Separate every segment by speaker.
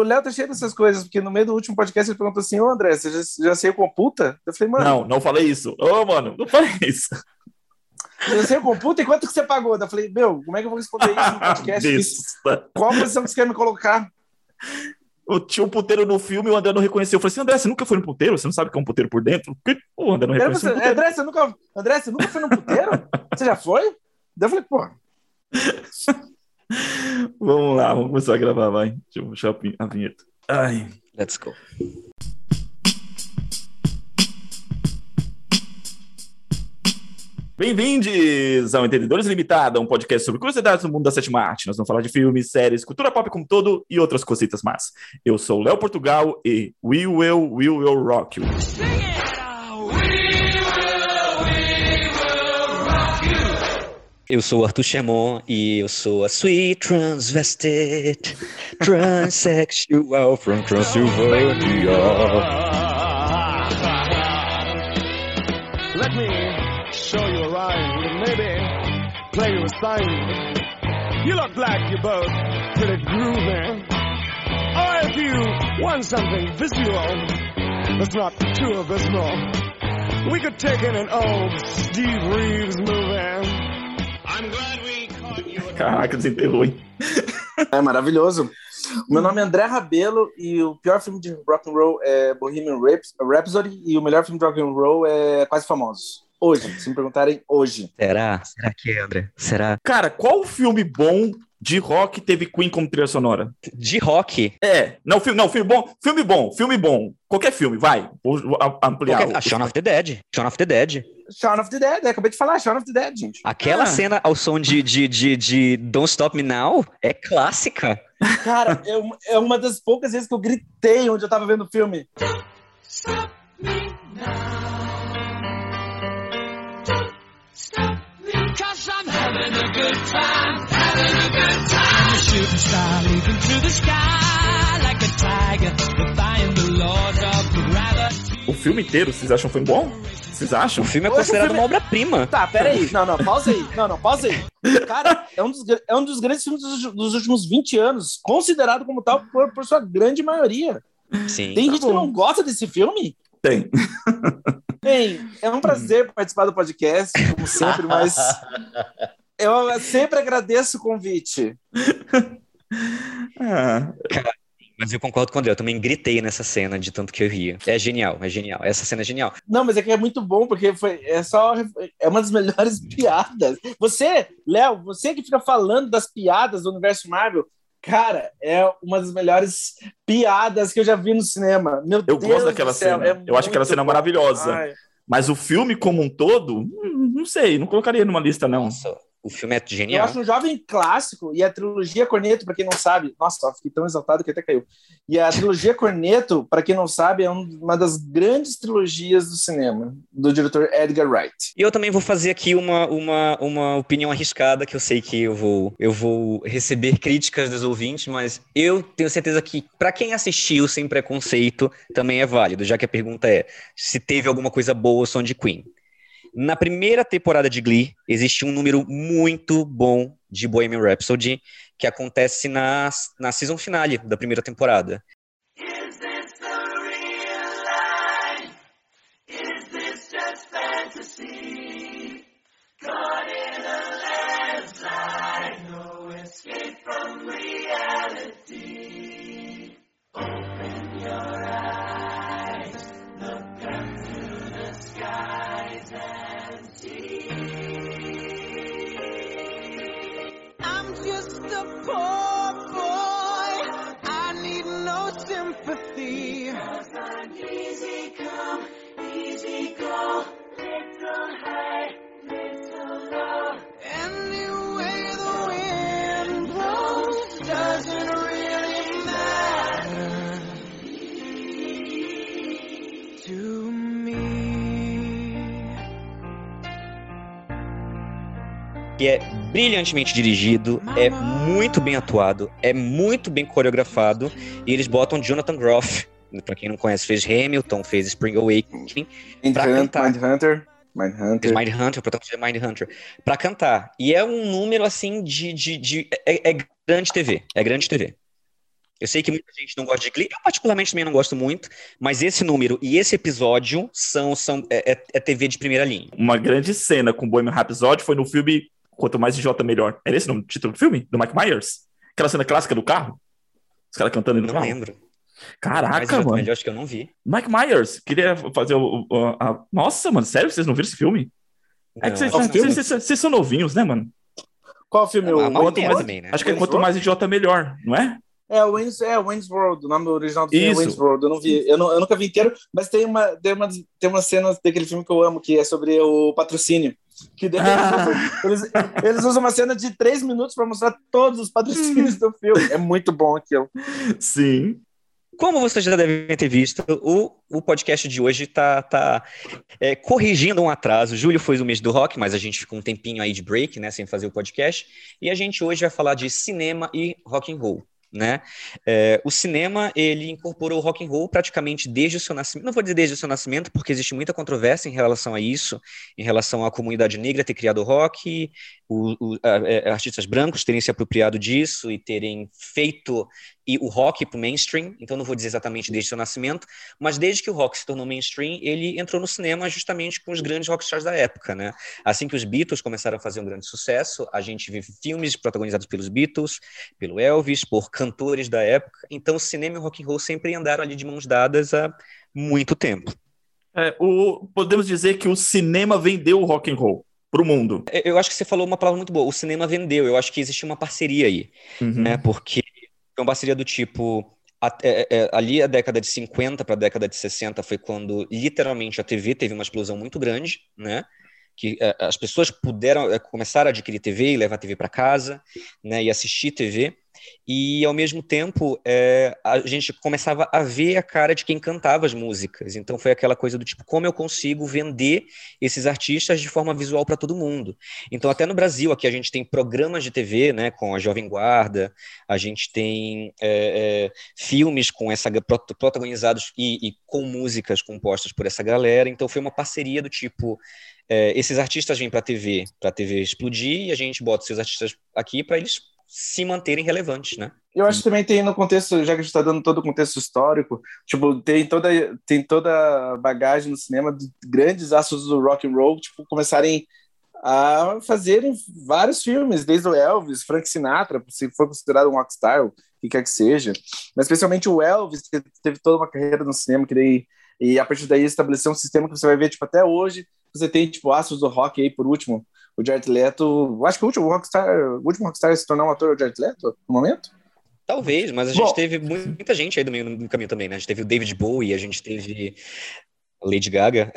Speaker 1: o Léo tá cheio dessas coisas, porque no meio do último podcast ele perguntou assim: Ô André, você já, já saiu com puta? Eu falei, mano.
Speaker 2: Não, não falei isso. Ô, mano, não falei isso.
Speaker 1: Você saiu com puta e quanto que você pagou? Eu falei, meu, como é que eu vou responder isso no podcast? Qual posição que você quer me colocar?
Speaker 2: Eu tinha um puteiro no filme e o André não reconheceu. Eu falei assim, André, você nunca foi no puteiro? Você não sabe o que é um puteiro por dentro? O André não reconheceu.
Speaker 1: você-
Speaker 2: um.
Speaker 1: André, você nunca, André, você nunca foi no puteiro? Você já foi? Daí eu falei, pô,
Speaker 2: Vamos lá, vamos começar a gravar, vai. Deixa eu puxar a vin- a vinheta. Ai.
Speaker 3: Let's go.
Speaker 2: Bem-vindos ao Entendedores Limitada, um podcast sobre curiosidades do mundo da sétima arte. Nós vamos falar de filmes, séries, cultura pop como um todo e outras cositas más. Eu sou o Léo Portugal e We Will, We Will Rock You.
Speaker 3: Eu sou o Arthur Chamon e eu sou a sweet transvestite, transsexual from Transylvania.
Speaker 4: Let me show you a rhyme and maybe play you a sign. You look like you're both pretty groovy. Or if you want something visual that's not too abysmal, we could take in an old Steve Reeves movie.
Speaker 2: Caraca, desenterrou, hein?
Speaker 1: é maravilhoso. O meu nome é André Rabelo e o pior filme de rock and roll é Bohemian Rhapsody e o melhor filme de rock and roll é Quase Famosos. Hoje, se me perguntarem hoje.
Speaker 3: Será? Será que é, André? Será?
Speaker 2: Cara, qual filme bom de rock teve Queen como trilha sonora?
Speaker 3: De rock?
Speaker 2: É, não, filme, não, filme bom, filme bom, filme bom. Qualquer filme, vai. Vou ampliar.
Speaker 3: Qualquer...
Speaker 2: o-
Speaker 3: Ah, Shaun of the Dead. Shaun of the Dead.
Speaker 1: Shaun of the Dead, é, acabei de falar, Shaun of the Dead, gente.
Speaker 3: Aquela
Speaker 2: Ah.
Speaker 3: cena ao som de, de, de, de Don't Stop Me Now é clássica.
Speaker 1: Cara, é uma, é uma das poucas vezes que eu gritei onde eu tava vendo o filme.
Speaker 5: Cause star leaping through the sky like a tiger, defying the laws of gravity.
Speaker 2: O filme inteiro, vocês acham foi bom? Vocês acham?
Speaker 3: O filme é considerado
Speaker 1: filme-
Speaker 3: uma obra-prima.
Speaker 1: Tá, peraí. Não, não, pausa aí. Não, não, pausa aí. Cara, é um dos, é um dos grandes filmes dos, dos últimos 20 anos, considerado como tal por, por sua grande maioria.
Speaker 3: Sim.
Speaker 1: Tem
Speaker 2: Tá
Speaker 1: gente que
Speaker 2: bom.
Speaker 1: não gosta desse filme?
Speaker 2: Tem.
Speaker 1: Bem, é um prazer participar do podcast, como sempre, mas eu sempre agradeço o convite.
Speaker 2: Ah,
Speaker 3: Mas eu concordo com o André, eu também gritei nessa cena de tanto que eu ria. É genial, é genial. Essa cena é genial.
Speaker 1: Não, mas é que é muito bom, porque foi, é só. É uma das melhores piadas. Você, Léo, você que fica falando das piadas do universo Marvel, cara, é uma das melhores piadas que eu já vi no cinema. Meu
Speaker 2: eu
Speaker 1: Deus
Speaker 2: gosto daquela
Speaker 1: do céu,
Speaker 2: cena.
Speaker 1: é
Speaker 2: eu acho aquela cena
Speaker 1: bom.
Speaker 2: maravilhosa.
Speaker 1: Ai.
Speaker 2: Mas o filme como um todo, hum, não sei, não colocaria numa lista, não.
Speaker 3: Nossa, o filme é
Speaker 1: Eu
Speaker 3: genial.
Speaker 1: acho um jovem clássico, e a trilogia Corneto, para quem não sabe, nossa, eu fiquei tão exaltado que até caiu. E a trilogia Corneto, para quem não sabe, é um- uma das grandes trilogias do cinema, do diretor Edgar Wright.
Speaker 3: E eu também vou fazer aqui uma, uma, uma opinião arriscada, que eu sei que eu vou, eu vou receber críticas dos ouvintes, mas eu tenho certeza que, para quem assistiu sem preconceito, também é válido, já que a pergunta é se teve alguma coisa boa o som de Queen. Na primeira temporada de Glee, existe um número muito bom de Bohemian Rhapsody, que acontece na, na season finale da primeira temporada.
Speaker 5: No sympathy. Cause I'm easy come, easy go.
Speaker 3: Que é brilhantemente dirigido, é muito bem atuado, é muito bem coreografado, e eles botam Jonathan Groff, pra quem não conhece, fez Hamilton, fez Spring Awakening, Pra cantar.
Speaker 1: Mindhunter. Mindhunter.
Speaker 3: Mindhunter, o protagonista de Mindhunter, pra cantar. E é um número, assim, de... de, de é, é grande TV, é grande TV. Eu sei que muita gente não gosta de Glee, eu particularmente também não gosto muito, mas esse número e esse episódio são, são é, é- é TV de primeira linha.
Speaker 2: Uma grande cena com Bohemian Rhapsody foi no filme Quanto Mais Idiota Melhor. Era esse o nome- título do filme? Do Mike Myers? Aquela cena clássica do carro? Os caras cantando no
Speaker 3: Não
Speaker 2: carro?
Speaker 3: lembro.
Speaker 2: Caraca, mano.
Speaker 3: eu acho que eu não vi.
Speaker 2: Mike Myers queria fazer o. o- a- Nossa, mano, sério que vocês não viram esse filme? É que vocês,
Speaker 3: Não,
Speaker 2: vocês-
Speaker 3: não.
Speaker 2: vocês- vocês são novinhos, né, mano?
Speaker 1: Qual filme?
Speaker 3: É,
Speaker 1: o Quanto mais-
Speaker 3: também, né?
Speaker 2: Acho que é quanto mais idiota, melhor, não é?
Speaker 1: É, o Wayne's, é, Wayne's World. O nome original do filme
Speaker 2: Isso.
Speaker 1: é Wayne's World. Eu não vi. Eu, não- eu nunca vi inteiro, mas tem uma, tem, uma, tem uma cena daquele filme que eu amo, que é sobre o patrocínio. Que daí
Speaker 2: Ah.
Speaker 1: eles, eles usam uma cena de três minutos para mostrar todos os patrocínios do filme. É muito bom aquilo.
Speaker 2: Sim.
Speaker 3: Como vocês já devem ter visto, o, o podcast de hoje está tá, é, corrigindo um atraso. Julho foi o mês do rock, mas a gente ficou um tempinho aí de break, né, sem fazer o podcast. E a gente hoje vai falar de cinema e rock and roll. Né? É, o cinema ele incorporou o rock and roll praticamente desde o seu nascimento. Não vou dizer desde o seu nascimento, porque existe muita controvérsia em relação a isso, em relação à comunidade negra ter criado o rock, o, o, a- é, artistas brancos terem se apropriado disso e terem feito e o rock para o mainstream, então não vou dizer exatamente desde seu nascimento, mas desde que o rock se tornou mainstream, ele entrou no cinema justamente com os grandes rockstars da época, né? Assim que os Beatles começaram a fazer um grande sucesso, a gente vive filmes protagonizados pelos Beatles, pelo Elvis, por cantores da época, então o cinema e o rock and roll sempre andaram ali de mãos dadas há muito tempo.
Speaker 2: É, o, podemos dizer que o cinema vendeu o rock and roll pro mundo.
Speaker 3: É, Eu acho que você falou uma palavra muito boa, o cinema vendeu, eu acho que existe uma parceria aí.
Speaker 2: Uhum.
Speaker 3: né? Porque uma parceria do tipo. a- é, é, ali a década de 50 para a década de 60 foi quando literalmente a TV teve uma explosão muito grande, né? Que é, as pessoas puderam é, começar a adquirir TV e levar a TV para casa, né? E assistir TV. E ao mesmo tempo é, a gente começava a ver a cara de quem cantava as músicas. Então foi aquela coisa do tipo, como eu consigo vender esses artistas de forma visual para todo mundo. Então até no Brasil aqui a gente tem programas de TV, né? Com a Jovem Guarda, a gente tem é, é, filmes com essa prot- protagonizados e, e com músicas compostas por essa galera. Então foi uma parceria do tipo é, esses artistas vêm para a TV, para a TV explodir e a gente bota esses artistas aqui para eles se manterem relevantes, né?
Speaker 1: Eu acho que também tem no contexto, já que a gente está dando todo o contexto histórico, tipo, tem toda, tem toda a bagagem no cinema de grandes astros do rock and roll, tipo, começarem a fazerem vários filmes, desde o Elvis, Frank Sinatra, se for considerado um rockstar, o que quer que seja, mas especialmente o Elvis, que teve toda uma carreira no cinema, que daí, e a partir daí estabeleceu um sistema que você vai ver, tipo, até hoje, você tem, tipo, astros do rock aí, por último, o Jared Leto, acho que o último rockstar, o último rockstar a se tornar um ator é o Jared Leto, no momento?
Speaker 3: Talvez, mas a gente
Speaker 1: Bom.
Speaker 3: teve muita gente aí do meio no caminho também, né? A gente teve o David Bowie, a gente teve a Lady Gaga.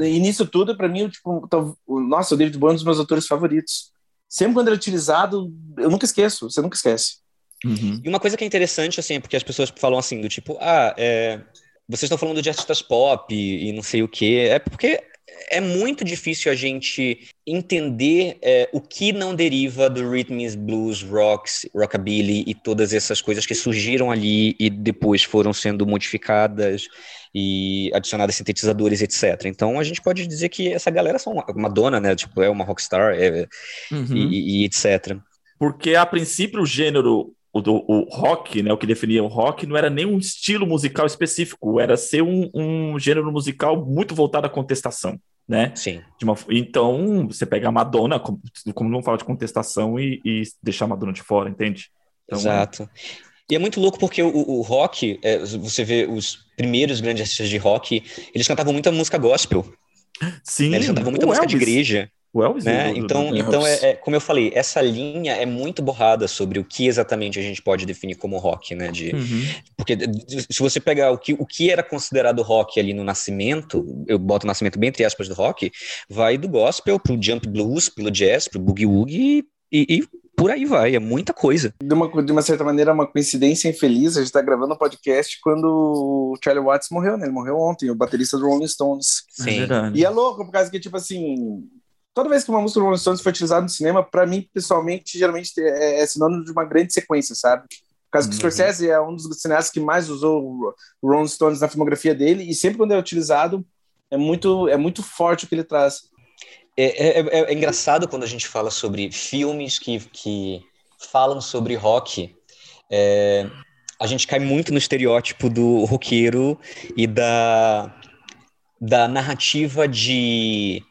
Speaker 1: E nisso tudo, para mim, tipo, nossa, o David Bowie é um dos meus autores favoritos. Sempre quando ele é utilizado, eu nunca esqueço, você nunca esquece.
Speaker 2: Uhum.
Speaker 3: E uma coisa que é interessante, assim, é porque as pessoas falam assim, do tipo, ah, é, vocês estão falando de artistas pop e, e não sei o quê. É porque é muito difícil a gente entender é, o que não deriva do rhythms, blues, rocks, rockabilly e todas essas coisas que surgiram ali e depois foram sendo modificadas e adicionadas sintetizadores, etc. Então a gente pode dizer que essa galera são uma, Madonna, né? Tipo, é uma rockstar é,
Speaker 2: Uhum.
Speaker 3: e, e etc.
Speaker 2: Porque a princípio o gênero, o, do- o rock, né, o que definia o rock, não era nem um estilo musical específico, era ser um, um gênero musical muito voltado à contestação, né?
Speaker 3: Sim.
Speaker 2: De uma- então, você pega a Madonna, como, como não falar de contestação e, e deixar a Madonna de fora, entende? Então,
Speaker 3: Exato. E é muito louco porque o, o rock, é, você vê os primeiros grandes artistas de rock, eles cantavam muita música gospel,
Speaker 2: Sim,
Speaker 3: né? eles cantavam muita música de
Speaker 2: Elvis,
Speaker 3: igreja,
Speaker 2: O Elvis,
Speaker 3: né?
Speaker 2: do-
Speaker 3: Então,
Speaker 2: do-
Speaker 3: então é, é- como eu falei, essa linha é muito borrada sobre o que exatamente a gente pode definir como rock, né? De,
Speaker 2: Uhum.
Speaker 3: porque se você pegar o que, o que era considerado rock ali no nascimento, eu boto o nascimento bem entre aspas do rock, vai do gospel pro jump blues, pelo jazz, pro boogie woogie e, e por aí vai, é muita coisa.
Speaker 1: De uma, de uma certa maneira, é uma coincidência infeliz, a gente está gravando um podcast quando o Charlie Watts morreu, né? Ele morreu ontem, o baterista do Rolling Stones.
Speaker 2: É
Speaker 3: Sim.
Speaker 2: verdade.
Speaker 1: E é louco, por causa que, tipo assim, toda vez que uma música do Rolling Stones foi utilizada no cinema, para mim, pessoalmente, geralmente é, é sinônimo de uma grande sequência, sabe? Por causa que o
Speaker 3: Uhum.
Speaker 1: Scorsese é um dos cineastas que mais usou o Rolling Stones na filmografia dele, e sempre quando é utilizado, é muito, é muito forte o que ele traz.
Speaker 3: É, é- é- é engraçado quando a gente fala sobre filmes que, que falam sobre rock. É, a gente cai muito no estereótipo do roqueiro e da, da narrativa de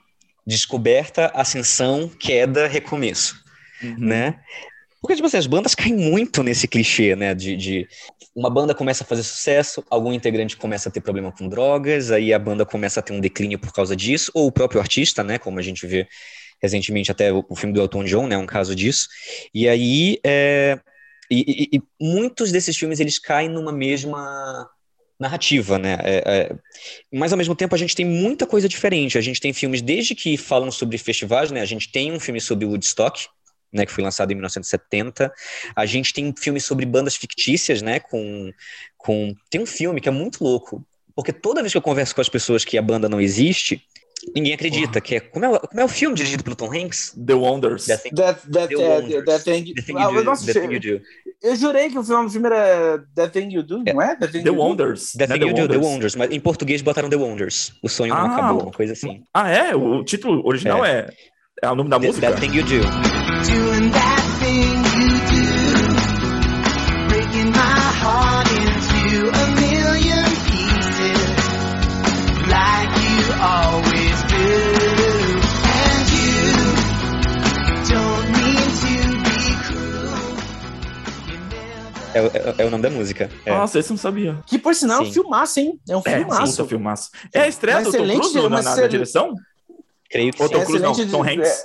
Speaker 3: descoberta, ascensão, queda, recomeço, né? Porque, tipo assim, as bandas caem muito nesse clichê, né? De, de uma banda começa a fazer sucesso, algum integrante começa a ter problema com drogas, aí a banda começa a ter um declínio por causa disso, ou o próprio artista, né? Como a gente vê recentemente até o, o filme do Elton John, né? Um caso disso. E aí, é, e, e- e muitos desses filmes, eles caem numa mesma narrativa, né? É, é, mas ao mesmo tempo a gente tem muita coisa diferente. A gente tem filmes desde que falam sobre festivais, né? A gente tem um filme sobre Woodstock, né? Que foi lançado em 1970. A gente tem filmes sobre bandas fictícias, né? Com, com tem um filme que é muito louco, porque toda vez que eu converso com as pessoas que a banda não existe, ninguém acredita. Que é como, é o- como é o filme dirigido pelo Tom Hanks?
Speaker 2: The Wonders.
Speaker 3: That Thing,
Speaker 1: That, that,
Speaker 3: The
Speaker 1: é,
Speaker 3: Wonders.
Speaker 1: that thing,
Speaker 3: The Thing
Speaker 1: Ah,
Speaker 3: You
Speaker 1: eu,
Speaker 3: Do.
Speaker 1: nossa,
Speaker 3: The Thing You Do.
Speaker 1: eu jurei que o filme, o filme era That Thing You Do, não é? That Thing
Speaker 2: The
Speaker 1: You Do?
Speaker 2: Wonders.
Speaker 3: The
Speaker 2: né?
Speaker 3: Thing You Do, The Wonders. Mas em português botaram The Wonders. O sonho não
Speaker 2: Ah,
Speaker 3: acabou, uma coisa assim.
Speaker 2: Ah, é? O título original é. É, o nome da
Speaker 3: The-
Speaker 2: música?
Speaker 3: That Thing You Do. É, o- é- é o nome da música. É.
Speaker 2: Nossa, esse eu não sabia.
Speaker 1: Que por sinal é um
Speaker 3: Sim.
Speaker 1: filmaço, hein? É um
Speaker 2: É,
Speaker 1: filmaço.
Speaker 2: sim, filmaço. É a estreia do Tom Cruise na,
Speaker 1: uma
Speaker 2: na- na direção?
Speaker 3: Creio que
Speaker 2: Ou
Speaker 3: sim.
Speaker 2: Tom Cruise não,
Speaker 1: excelente
Speaker 2: Tom
Speaker 1: de-
Speaker 2: Hanks.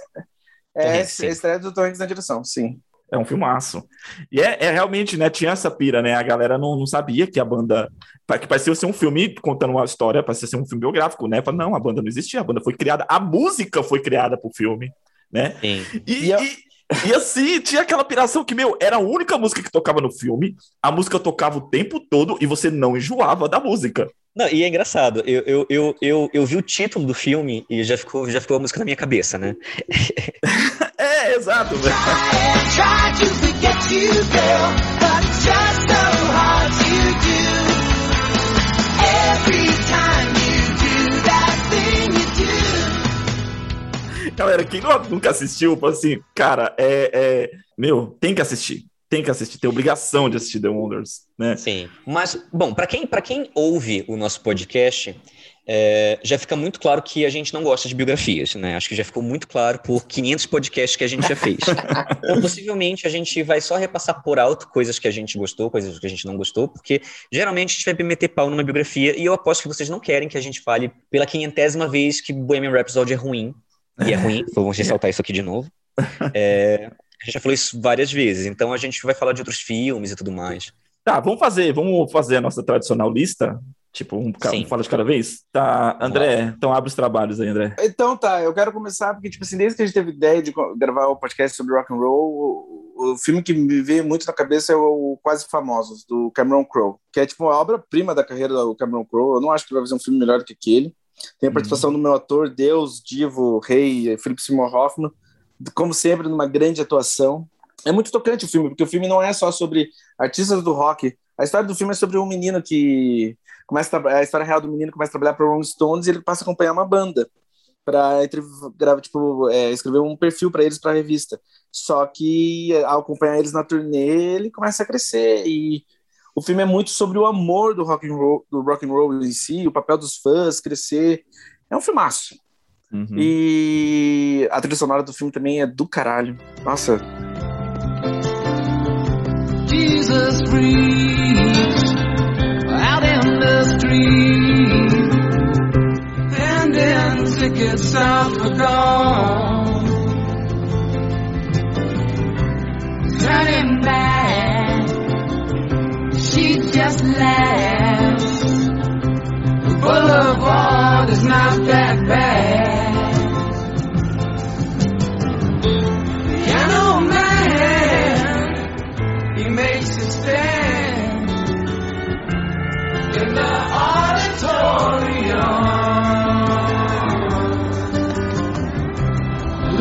Speaker 1: É, é
Speaker 3: sim.
Speaker 1: a estreia do Tom Hanks na direção, sim.
Speaker 2: É um filmaço. E é, é realmente, né? Tinha essa pira, né? A galera não, não sabia que a banda. Que parecia ser um filme contando uma história, parecia ser um filme biográfico, né? Falei, não, a banda não existia, a banda foi criada, a música foi criada pro filme, né?
Speaker 3: Sim.
Speaker 2: E,
Speaker 1: E a-
Speaker 2: e- e assim, tinha aquela piração que, meu, era a única música que tocava no filme, a música tocava o tempo todo e você não enjoava da música.
Speaker 3: Não, e é engraçado, eu, eu, eu, eu, eu vi o título do filme e já ficou, já ficou a música na minha cabeça, né?
Speaker 2: É, exato, velho. Galera, quem não- nunca assistiu, assim, cara, é, é- Meu, tem que assistir. Tem que assistir, tem obrigação de assistir The Wonders, né?
Speaker 3: Sim. Mas, bom, para quem, pra quem ouve o nosso podcast, é, já fica muito claro que a gente não gosta de biografias, né? Acho que já ficou muito claro por 500 podcasts que a gente já fez. então, possivelmente, a gente vai só repassar por alto coisas que a gente gostou, coisas que a gente não gostou, porque geralmente a gente vai meter pau numa biografia e eu aposto que vocês não querem que a gente fale pela quinhentésima vez que Bohemian Rhapsody é ruim. E é ruim, vamos ressaltar isso aqui de novo. É, a gente já falou isso várias vezes, então a gente vai falar de outros filmes e tudo mais.
Speaker 2: Tá, vamos fazer, vamos fazer a nossa tradicional lista? Tipo, um,
Speaker 3: Sim.
Speaker 2: um fala de cada vez? Tá, André, então abre os trabalhos aí, André.
Speaker 1: Então tá, eu quero começar porque, tipo assim, desde que a gente teve ideia de gravar o podcast sobre rock and roll, o, o filme que me veio muito na cabeça é o Quase Famosos, do Cameron Crowe, que é tipo uma obra-prima da carreira do Cameron Crowe. Eu não acho que ele vai fazer um filme melhor do que aquele. Tem a participação do meu ator, Deus, Divo, Rei, Philip Seymour Hoffman, como sempre, numa grande atuação. É muito tocante o filme, porque o filme não é só sobre artistas do rock. A história do filme é sobre um menino que começa a, a história real do menino começa a trabalhar para Rolling Stones e ele passa a acompanhar uma banda para tipo é, escrever um perfil para eles para a revista. Só que ao acompanhar eles na turnê, ele começa a crescer e o filme é muito sobre o amor do rock and roll, do rock and roll em si, o papel dos fãs, crescer. É um filmaço.
Speaker 2: Uhum.
Speaker 1: E a trilha sonora do filme também é do caralho. Nossa,
Speaker 5: Jesus preached out in the street, and then tickets out for gone. Turning back, she just laughs. The boulevard is not that bad. Piano man he makes his stand in the auditorium,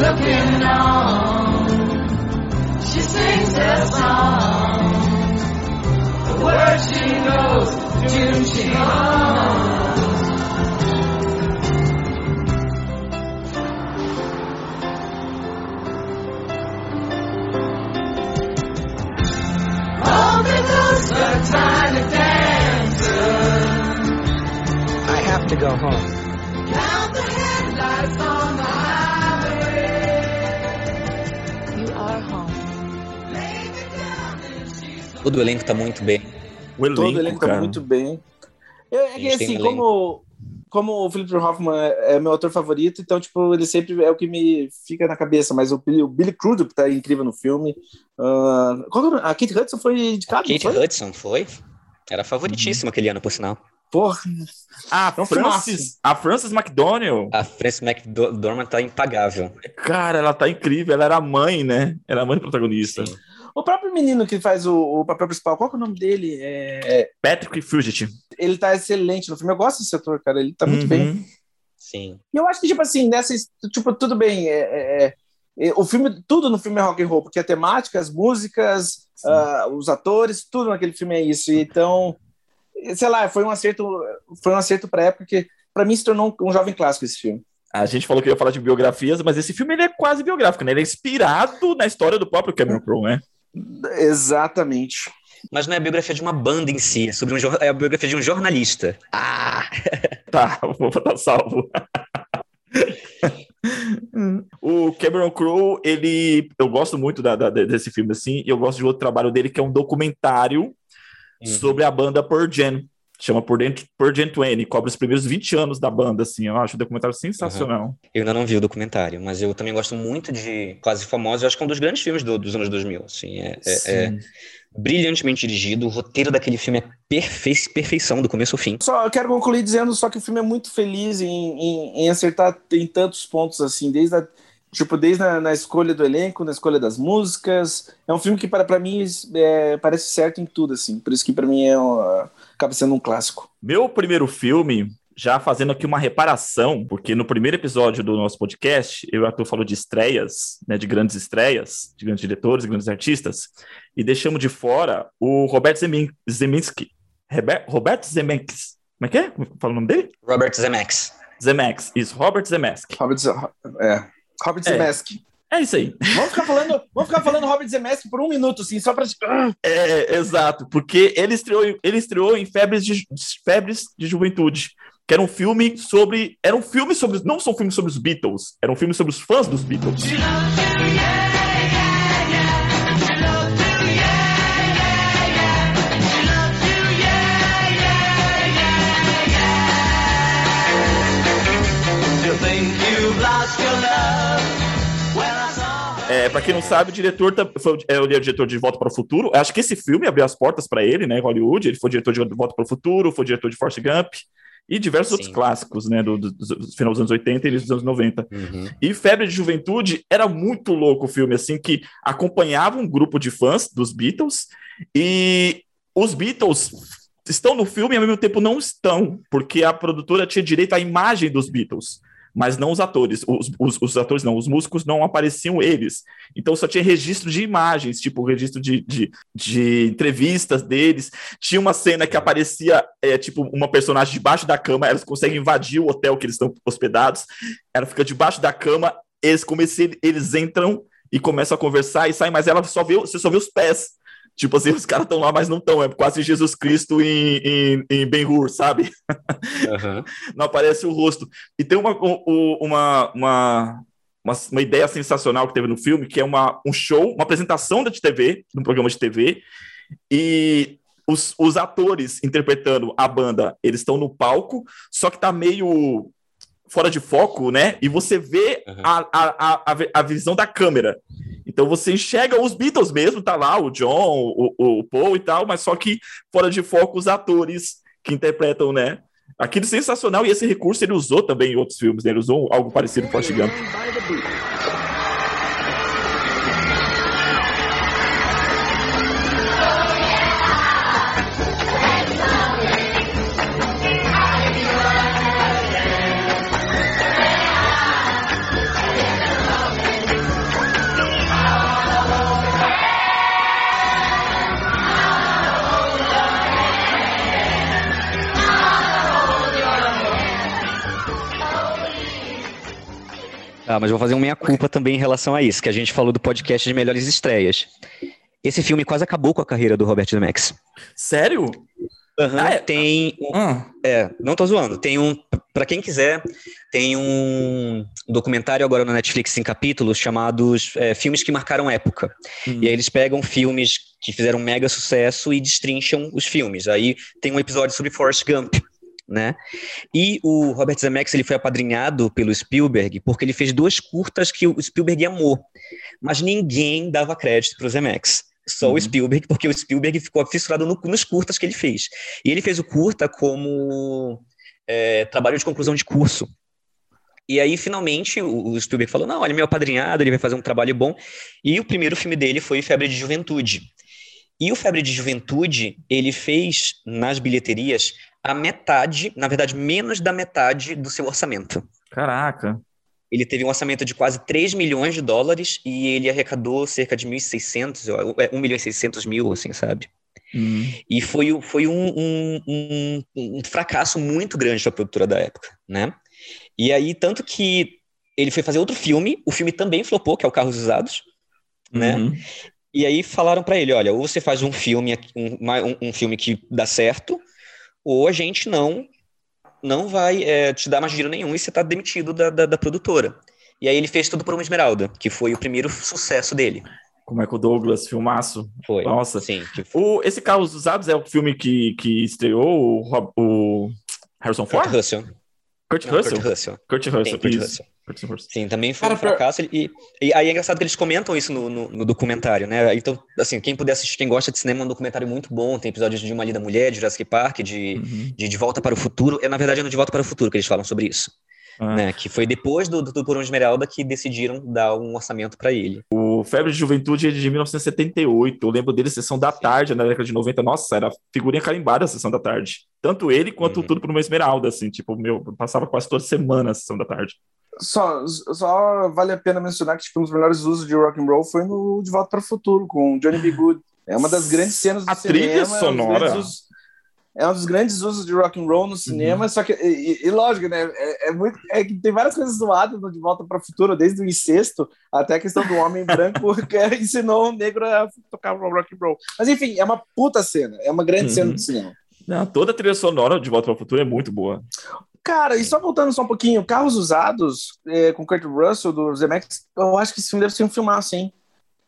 Speaker 5: looking on. She sings her song, where she goes, doom she hums. I have to
Speaker 4: go home.
Speaker 3: Todo o elenco tá muito bem.
Speaker 2: O elenco,
Speaker 1: Todo elenco tá
Speaker 2: cara.
Speaker 1: muito bem. Eu- é
Speaker 3: A
Speaker 1: que assim, como, como o Philip Hoffman é é meu autor favorito, então, tipo, ele sempre é o que me fica na cabeça, mas o Billy, o Billy Crudup tá incrível no filme. É o nome? a Kate Hudson foi indicada,
Speaker 3: Kate
Speaker 1: foi?
Speaker 3: Hudson foi? Era favoritíssima aquele ano, por sinal.
Speaker 1: Porra,
Speaker 2: A
Speaker 1: É
Speaker 2: Frances, a Frances McDonnell,
Speaker 3: A Frances McDormand tá impagável.
Speaker 2: cara, ela tá incrível. Ela era a mãe, né? Era a mãe do protagonista.
Speaker 3: Sim.
Speaker 1: O próprio menino que faz o, o papel principal, qual que é o nome dele? É,
Speaker 2: Patrick Fugit.
Speaker 1: ele tá excelente no filme, eu gosto desse ator, cara, ele tá muito
Speaker 2: Uhum.
Speaker 1: bem.
Speaker 3: Sim.
Speaker 1: E eu acho que, tipo assim, nessa. Tipo, tudo bem. é- é- é- o filme, tudo no filme é rock and roll, porque a temática, as músicas, ah, os atores, tudo naquele filme é isso. Então, sei lá, foi um acerto, foi um acerto pra época que, pra mim, se tornou um, um jovem clássico esse filme.
Speaker 2: A gente falou que ia falar de biografias, mas esse filme ele é quase biográfico, né? Ele é inspirado na história do próprio Cameron Crowe, né?
Speaker 1: Exatamente.
Speaker 3: Mas não é a biografia de uma banda em si, é, sobre um, é a biografia de um jornalista. Ah!
Speaker 2: Tá, vou botar salvo. o Cameron Crowe, ele. Eu gosto muito da- da- desse filme, assim, e eu gosto de outro trabalho dele, que é um documentário sobre a banda Pearl Jam. Chama Pearl Jam, Pearl Jam 20, cobre os primeiros 20 anos da banda, assim. Eu acho o documentário sensacional.
Speaker 3: Eu ainda não vi o documentário, mas eu também gosto muito de Quase Famosos. Eu acho que é um dos grandes filmes do- dos anos 2000. Assim, é, é- é brilhantemente dirigido. O roteiro daquele filme é perfe- perfeição, do começo ao fim.
Speaker 1: Só eu quero concluir dizendo só que o filme é muito feliz em, em, em acertar em tantos pontos, assim, desde a, tipo, desde na, na escolha do elenco, na escolha das músicas. É um filme que, para, para mim, é, parece certo em tudo, assim. Por isso que, para mim, é um- acaba sendo um clássico.
Speaker 2: Meu primeiro filme, já fazendo aqui uma reparação, porque no primeiro episódio do nosso podcast, eu e o Arthur falou de estreias, né, de grandes estreias, de grandes diretores, grandes artistas, e deixamos de fora o Robert Zemin- Zeminski. Roberto Zemeckis. Como é que é? Fala o nome dele?
Speaker 3: Robert Zemeckis.
Speaker 2: Zemeckis. Isso, Robert Zemeckis.
Speaker 1: Robert, Ze- é, Robert
Speaker 2: É.
Speaker 1: Zemeckis.
Speaker 2: É isso aí.
Speaker 1: Vamos ficar falando, vamos ficar falando Robert Zemeckis por um minuto, assim, só para
Speaker 2: É, exato, porque ele estreou, ele estreou em Febres de, Febres de Juventude, que era um filme sobre. Era um filme sobre. Não são filmes sobre os Beatles, era um filme sobre os fãs dos Beatles. Quem não sabe, o diretor tá- foi, o- é o diretor de Volta para o Futuro. Acho que esse filme abriu as portas para ele, né? Hollywood. Ele foi diretor de Volta para o Futuro, foi diretor de Force Gump e diversos
Speaker 3: Sim.
Speaker 2: outros clássicos, né? Do, do, do final dos anos 80 e início dos anos 90.
Speaker 3: Uhum.
Speaker 2: E Febre de Juventude era muito louco o filme, assim, que acompanhava um grupo de fãs dos Beatles e os Beatles estão no filme e ao mesmo tempo não estão, porque a produtora tinha direito à imagem dos Beatles, mas não os atores. Os, os, os atores não, os músicos não apareciam eles. Então só tinha registro de imagens, tipo registro de, de, de entrevistas deles. Tinha uma cena que aparecia, é, tipo, uma personagem debaixo da cama, elas conseguem invadir o hotel que eles estão hospedados, ela fica debaixo da cama, eles comecei, eles entram e começam a conversar e saem, mas ela só vê, você só vê os pés. Tipo assim, os caras estão lá, mas não estão. É quase Jesus Cristo em, em, em Ben-Hur, sabe?
Speaker 3: Uhum.
Speaker 2: não aparece o rosto. E tem uma, uma, uma, uma, uma ideia sensacional que teve no filme, que é uma, um show, uma apresentação da TV, de um programa de TV, e os, os atores interpretando a banda, eles estão no palco, só que tá meio fora de foco, né? E você vê
Speaker 3: Uhum.
Speaker 2: a, a, a, a visão da câmera. Então você enxerga os Beatles mesmo, tá lá o John, o, o Paul e tal, mas só que fora de foco os atores que interpretam, né? Aquilo sensacional, e esse recurso ele usou também em outros filmes, né? Ele usou algo parecido com Forrest Gump.
Speaker 3: Ah, mas vou fazer uma meia-culpa também em relação a isso, que a gente falou do podcast de melhores estreias. Esse filme quase acabou com a carreira do Robert Zemeckis.
Speaker 2: Sério?
Speaker 3: Aham,
Speaker 2: Ah, é?
Speaker 3: Tem. um-
Speaker 2: Ah,
Speaker 3: É, não tô zoando. Tem um. Para quem quiser, tem um documentário agora na Netflix em capítulos chamados é, Filmes que Marcaram Época.
Speaker 2: Hum.
Speaker 3: E aí eles pegam filmes que fizeram mega sucesso e destrincham os filmes. Aí tem um episódio sobre Forrest Gump, né? E o Robert Zemeckis ele foi apadrinhado pelo Spielberg porque ele fez duas curtas que o Spielberg amou, mas ninguém dava crédito para o Zemeckis. Só
Speaker 2: Uhum.
Speaker 3: o Spielberg, porque o Spielberg ficou fissurado no- nos curtas que ele fez. E ele fez o curta como é, trabalho de conclusão de curso. E aí, finalmente, o, o Spielberg falou: não, ele é meu apadrinhado, ele vai fazer um trabalho bom. E o primeiro filme dele foi Febre de Juventude. E o Febre de Juventude, ele fez nas bilheterias a metade, na verdade, menos da metade do seu orçamento.
Speaker 2: Caraca.
Speaker 3: Ele teve um orçamento de quase 3 milhões de dólares e ele arrecadou cerca de 1.600, eu- é, 1 milhão e 600 mil, assim, sabe?
Speaker 2: Hum.
Speaker 3: E foi, foi um, um, um, um fracasso muito grande para a produtora da época, né? E aí, tanto que ele foi fazer outro filme, o filme também flopou, que é o Carros Usados, né?
Speaker 2: Uhum.
Speaker 3: E aí falaram para ele, olha, ou você faz um filme, um- um filme que dá certo, ou a gente não não vai é, te dar mais dinheiro nenhum e você tá demitido da, da, da produtora. E aí ele fez tudo por uma esmeralda, que foi o primeiro sucesso dele.
Speaker 2: Como é que o Douglas, filmaço.
Speaker 3: Foi.
Speaker 2: Nossa.
Speaker 3: Sim. foi.
Speaker 2: O, esse Carros Usados é o filme que, que estreou o, o Harrison
Speaker 3: Kurt
Speaker 2: Ford?
Speaker 3: Russell.
Speaker 2: Kurt
Speaker 3: Não,
Speaker 2: Russell?
Speaker 3: Kurt Russell.
Speaker 2: Kurt Russell,
Speaker 3: Kurt
Speaker 2: isso.
Speaker 3: Russell.
Speaker 2: Kurt Russell.
Speaker 3: Sim, também foi
Speaker 1: Cara,
Speaker 3: um
Speaker 1: pra-
Speaker 3: fracasso. E, e aí é engraçado que eles comentam isso no, no, no documentário, né? Então, assim, quem puder assistir, quem gosta de cinema, é um documentário muito bom. Tem episódios de Uma Linda Mulher, de Jurassic Park, de,
Speaker 2: Uhum.
Speaker 3: de De Volta para o Futuro. É, na verdade, é no De Volta para o Futuro que eles falam sobre isso.
Speaker 2: Ah.
Speaker 3: Né? Que foi depois do, do Por uma Esmeralda que decidiram dar um orçamento para ele.
Speaker 2: O Febre de Juventude é de 1978. Eu lembro dele, Sessão da Tarde, na década de 90. Nossa, era figurinha carimbada a Sessão da Tarde. Tanto ele quanto
Speaker 3: Uhum.
Speaker 2: Tudo por uma Esmeralda, assim. Tipo, meu, passava quase toda semana a Sessão da Tarde.
Speaker 1: Só, só vale a pena mencionar que tipo, um dos melhores usos de rock and roll foi no De Volta para o Futuro, com Johnny B. Good. É uma das grandes cenas do
Speaker 2: A
Speaker 1: cinema.
Speaker 2: trilha
Speaker 1: é um dos
Speaker 2: sonora.
Speaker 1: É um dos grandes usos de rock and roll no cinema, só que, e, e- lógico, né? É, é muito, é que tem várias coisas zoadas no De Volta para o Futuro, desde o incesto até a questão do homem branco que ensinou o negro a tocar rock and roll. Mas enfim, é uma puta cena, é uma grande
Speaker 2: Uhum.
Speaker 1: cena do cinema.
Speaker 2: Não, toda a trilha sonora de Volta para o Futuro é muito boa.
Speaker 1: Cara, e só voltando só um pouquinho, Carros Usados, é, com Kurt Russell, do Zemeckis, eu acho que esse filme deve ser um filmaço, hein?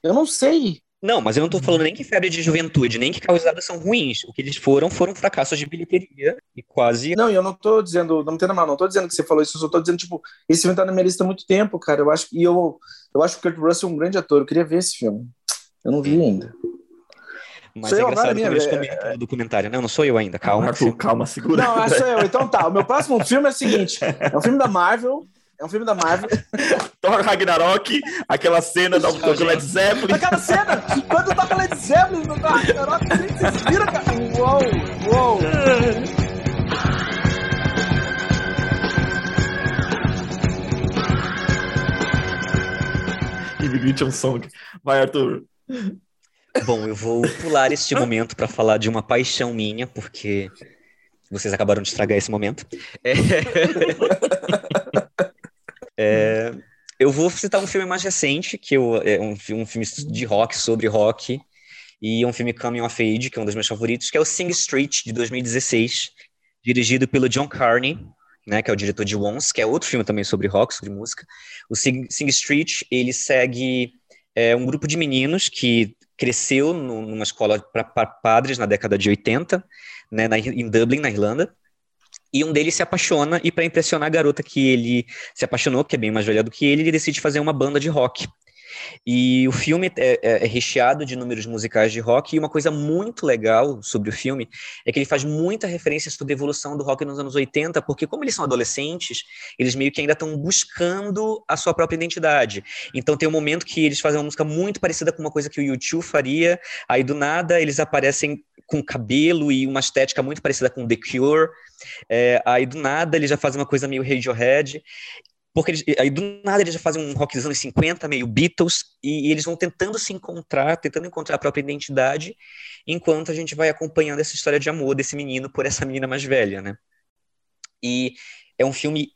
Speaker 1: Eu não sei.
Speaker 3: Não, mas eu não tô falando nem que Febre de Juventude, nem que Causadas são ruins. O que eles foram, foram fracassos de bilheteria e quase.
Speaker 1: Não, e eu não tô dizendo, não me entenda mal, não tô dizendo que você falou isso, eu só tô dizendo, tipo, esse filme tá na minha lista há muito tempo, cara. Eu acho, e eu, eu acho o Kurt Russell um grande ator, eu queria ver esse filme. Eu não vi ainda.
Speaker 3: Mas
Speaker 1: Sou
Speaker 3: é
Speaker 1: eu
Speaker 3: engraçado
Speaker 1: agora,
Speaker 3: como eles
Speaker 1: minha-
Speaker 3: comentam no documentário. Não, não sou eu ainda, calma.
Speaker 2: Arthur, calma, segura.
Speaker 1: Não, é só eu. Então tá, o meu próximo filme é o seguinte: é um filme da Marvel. É um filme da Marvel.
Speaker 2: Thor Ragnarok, aquela cena da do Led Zeppelin.
Speaker 1: Aquela cena, quando toca Led Zeppelin no Thor Ragnarok, vocês viram, cara? Uou, uou.
Speaker 2: Ignition Song. Vai, Arthur.
Speaker 3: Bom, eu vou pular este momento para falar de uma paixão minha, porque vocês acabaram de estragar esse momento. É... É, Eu vou citar um filme mais recente, que eu, é um, um filme de rock, sobre rock, e um filme Coming of Age, que é um dos meus favoritos, que é o Sing Street, de 2016, dirigido pelo John Carney, né, que é o diretor de Once, que é outro filme também sobre rock, sobre música. O Sing, Sing Street, ele segue é, um grupo de meninos que cresceu nu- numa escola para padres na década de 80, né, na, em Dublin, na Irlanda, e um deles se apaixona, e para impressionar a garota que ele se apaixonou, que é bem mais velha do que ele, ele decide fazer uma banda de rock. E o filme é, é- é recheado de números musicais de rock, e uma coisa muito legal sobre o filme é que ele faz muita referência sobre a evolução do rock nos anos 80, porque como eles são adolescentes, eles meio que ainda estão buscando a sua própria identidade. Então tem um momento que eles fazem uma música muito parecida com uma coisa que o YouTube faria, aí do nada eles aparecem com cabelo e uma estética muito parecida com The Cure, é, aí do nada eles já fazem uma coisa meio Radiohead, porque eles, aí do nada eles já fazem um rock dos anos 50, meio Beatles, e, e eles vão tentando se encontrar, tentando encontrar a própria identidade, enquanto a gente vai acompanhando essa história de amor desse menino por essa menina mais velha, né? E é um filme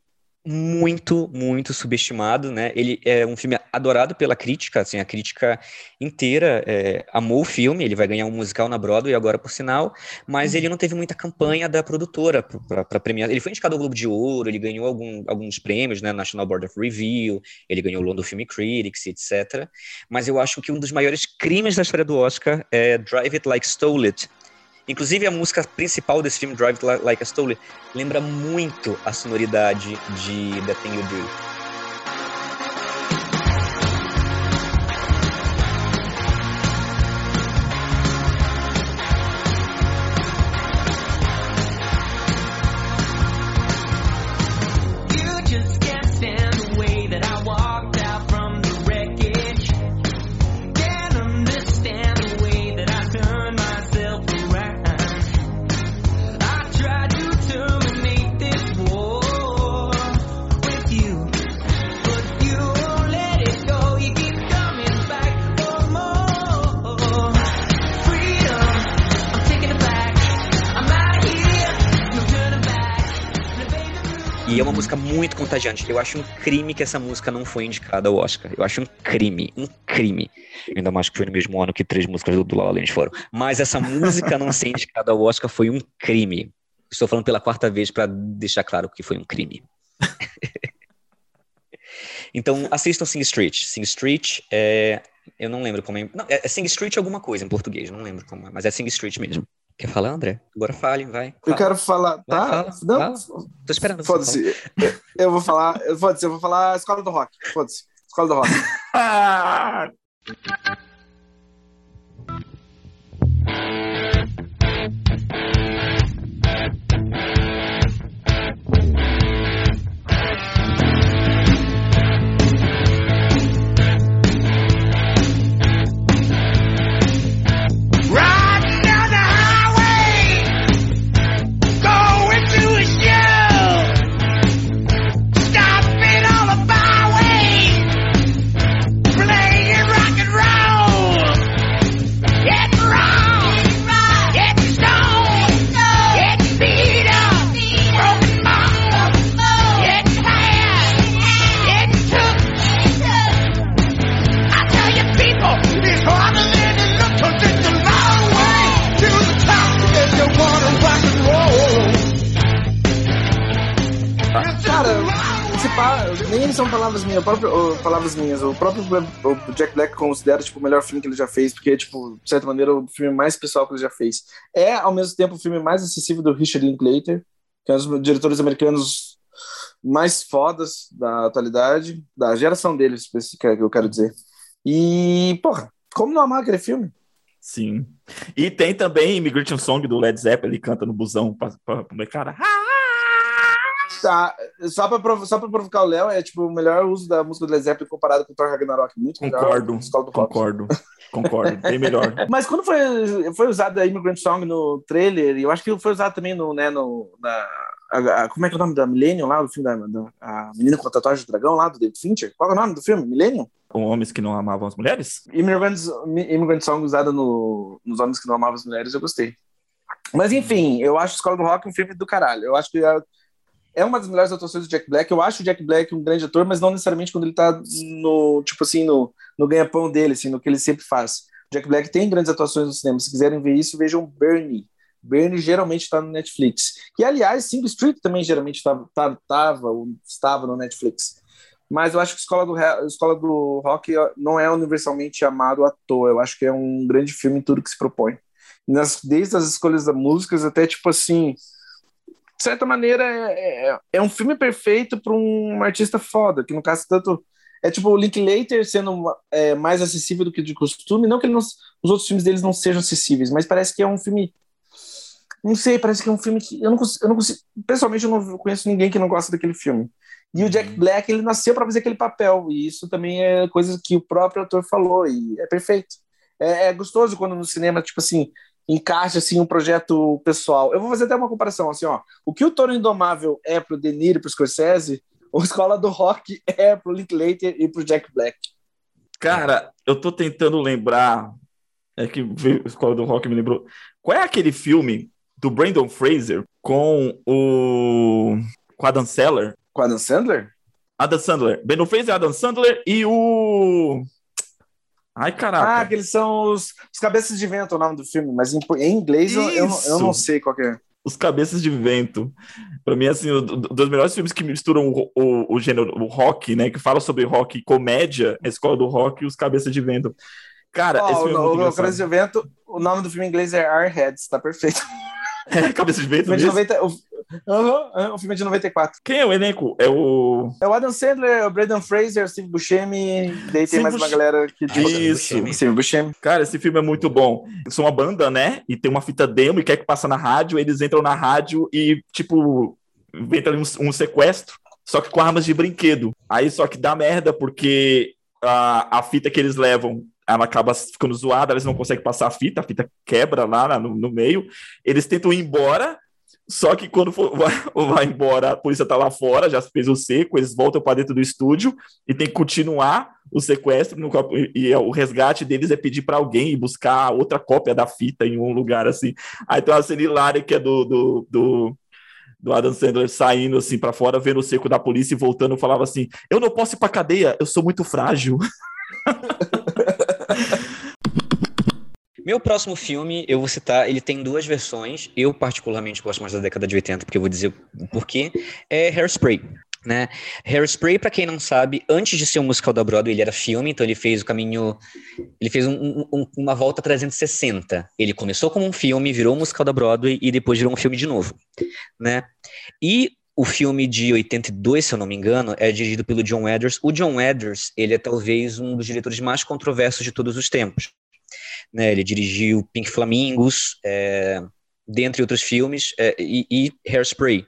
Speaker 3: muito, muito subestimado, né? Ele é um filme adorado pela crítica, assim, a crítica inteira é, amou o filme, ele vai ganhar um musical na Broadway agora, por sinal, mas ele não teve muita campanha da produtora para premiar. Ele foi indicado ao Globo de Ouro, ele ganhou algum, alguns prêmios, né? National Board of Review, ele ganhou o London Film Critics, etc. Mas eu acho que um dos maiores crimes da história do Oscar é Drive It Like Stole It, Inclusive, a música principal desse filme, Drive Like a Stole, lembra muito a sonoridade de The Thing You Do. Muito contagiante. Eu acho um crime que essa música não foi indicada ao Oscar. Eu acho um crime, um crime. Ainda mais que foi no mesmo ano que três músicas do, do La La Land foram. Mas essa música não ser indicada ao Oscar foi um crime. Estou falando pela quarta vez para deixar claro que foi um crime. então, assistam Sing Street. Sing Street é... Eu não lembro como é... Não, é Sing Street alguma coisa em português, não lembro como é. Mas é Sing Street mesmo. Quer falar, André? Agora fale, vai.
Speaker 1: Eu
Speaker 3: Fala.
Speaker 1: quero falar,
Speaker 3: Vai,
Speaker 1: tá?
Speaker 3: fala,
Speaker 1: Não,
Speaker 3: fala. Tô esperando.
Speaker 1: foda-se. Eu- Eu vou falar, eu- foda-se, eu vou falar Escola do Rock. Foda-se. Escola do Rock. nem são palavras minhas, próprio, palavras minhas. O próprio o Jack Black considera tipo, o melhor filme que ele já fez, porque, tipo, de certa maneira, o filme mais pessoal que ele já fez. É, ao mesmo tempo, o filme mais acessível do Richard Linklater, que é um dos diretores americanos mais fodas da atualidade, da geração deles, que eu quero dizer. E, porra, como não amar aquele filme?
Speaker 2: Sim. E tem também Immigration Song do Led Zeppelin, ele canta no busão pra, pra, pra cara.
Speaker 1: Tá, só pra, provo- só pra provocar o Léo, é tipo o melhor uso da música do Led Zeppelin comparado com o Thor Ragnarok. Muito melhor.
Speaker 2: Concordo,
Speaker 1: Rock.
Speaker 2: concordo, concordo, bem melhor.
Speaker 1: Mas quando foi, foi usada a Immigrant Song no trailer, e eu acho que foi usado também no, né, no, na, a- a- como é que é o nome da Millennium lá, do filme da, da a menina com a tatuagem do dragão lá, do David Fincher? Qual é o nome do filme? Millennium?
Speaker 2: Homens que não amavam as mulheres?
Speaker 1: Immigrant, Immigrant Song usada no, nos Homens que Não Amavam as Mulheres, eu gostei. Mas enfim, eu acho Escola do Rock um filme do caralho. Eu acho que é, uma das melhores atuações do Jack Black. Eu acho o Jack Black um grande ator, mas não necessariamente quando ele tá no, tipo assim, no, no ganha-pão dele, assim, no que ele sempre faz. O Jack Black tem grandes atuações no cinema. Se quiserem ver isso, vejam Bernie. Bernie geralmente está no Netflix. E, aliás, Sing Street também geralmente estava, estava, estava, ou estava no Netflix. Mas eu acho que Escola do, Escola do Rock não é universalmente amado à toa. Eu acho que é um grande filme em tudo que se propõe. Nas, desde as escolhas das músicas até, tipo assim, de certa maneira, é, é, é um filme perfeito para um artista foda, que no caso tanto é tipo o Linklater sendo é, mais acessível do que de costume, não que não, os outros filmes deles não sejam acessíveis, mas parece que é um filme não sei, parece que é um filme que eu não consigo, eu não consigo pessoalmente eu não conheço ninguém que não gosta daquele filme. E o Jack Black, ele nasceu para fazer aquele papel, e isso também é coisa que o próprio ator falou, e é perfeito. É, é gostoso quando no cinema, tipo assim, encaixa assim um projeto pessoal. Eu vou fazer até uma comparação assim, ó. O que o Toro Indomável é pro De Niro e pro Scorsese, o Escola do Rock é pro Linklater e pro Jack Black.
Speaker 2: Cara, eu tô tentando lembrar. É que a escola do rock me lembrou. Qual é aquele filme do Brandon Fraser com o. com a Dan Seller?
Speaker 1: Com Adam Sandler?
Speaker 2: Adam Sandler. Brandon Fraser, Adam Sandler e o. Ai, caraca.
Speaker 1: Ah, que eles são os, os Cabeças de Vento, é o nome do filme, mas em, em inglês eu, eu, não- eu não sei qual que é.
Speaker 2: Os Cabeças de Vento. Pra mim, assim, um dos melhores filmes que misturam o, o, o gênero, o rock, né? Que fala sobre rock e comédia, a escola do rock e os Cabeças de Vento. Cara,
Speaker 1: Ó,
Speaker 2: esse filme é
Speaker 1: o,
Speaker 2: muito
Speaker 1: o. Cabeças de Vento, o nome do filme em inglês é Airheads, tá perfeito.
Speaker 2: É, Cabeça de
Speaker 1: O
Speaker 2: Vento
Speaker 1: filme, de
Speaker 2: mesmo?
Speaker 1: 90, o, Aham, é, o filme é de 94.
Speaker 2: Quem é o elenco? É o...
Speaker 1: É o Adam Sandler, o Brandon Fraser, o Steve Buscemi, daí tem
Speaker 2: Steve
Speaker 1: mais uma galera que
Speaker 2: Isso.
Speaker 3: Buscemi.
Speaker 1: Steve Buscemi.
Speaker 2: Cara, esse filme é muito bom. São uma banda, né? E tem uma fita demo e quer que passa na rádio. Eles entram na rádio e, tipo, ali um, um sequestro, só que com armas de brinquedo. Aí só que dá merda porque a, a fita que eles levam ela acaba ficando zoada, eles não conseguem passar a fita, a fita quebra lá no, no meio. Eles tentam ir embora, só que quando for, vai, vai embora, a polícia tá lá fora, já fez o seco, eles voltam para dentro do estúdio e tem que continuar o sequestro no, e, e o resgate deles é pedir para alguém buscar outra cópia da fita em um lugar assim. Aí tem uma cena hilária que é do, do, do, do Adam Sandler saindo assim para fora, vendo o seco da polícia e voltando, falava assim: Eu não posso ir pra cadeia, eu sou muito frágil.
Speaker 3: Meu próximo filme, eu vou citar, ele tem duas versões. Eu, particularmente, gosto mais da década de 80, porque eu vou dizer o porquê. É Hairspray. Né? Hairspray, para quem não sabe, antes de ser um musical da Broadway, ele era filme, então ele fez o caminho. Ele fez um- um- uma volta 360. Ele começou como um filme, virou um musical da Broadway e depois virou um filme de novo. Né? E o filme de 82, se eu não me engano, é dirigido pelo John Edwards. O John Edwards, ele é talvez um dos diretores mais controversos de todos os tempos né? Ele dirigiu Pink Flamingos, é, dentre outros filmes, é, e, e Hairspray.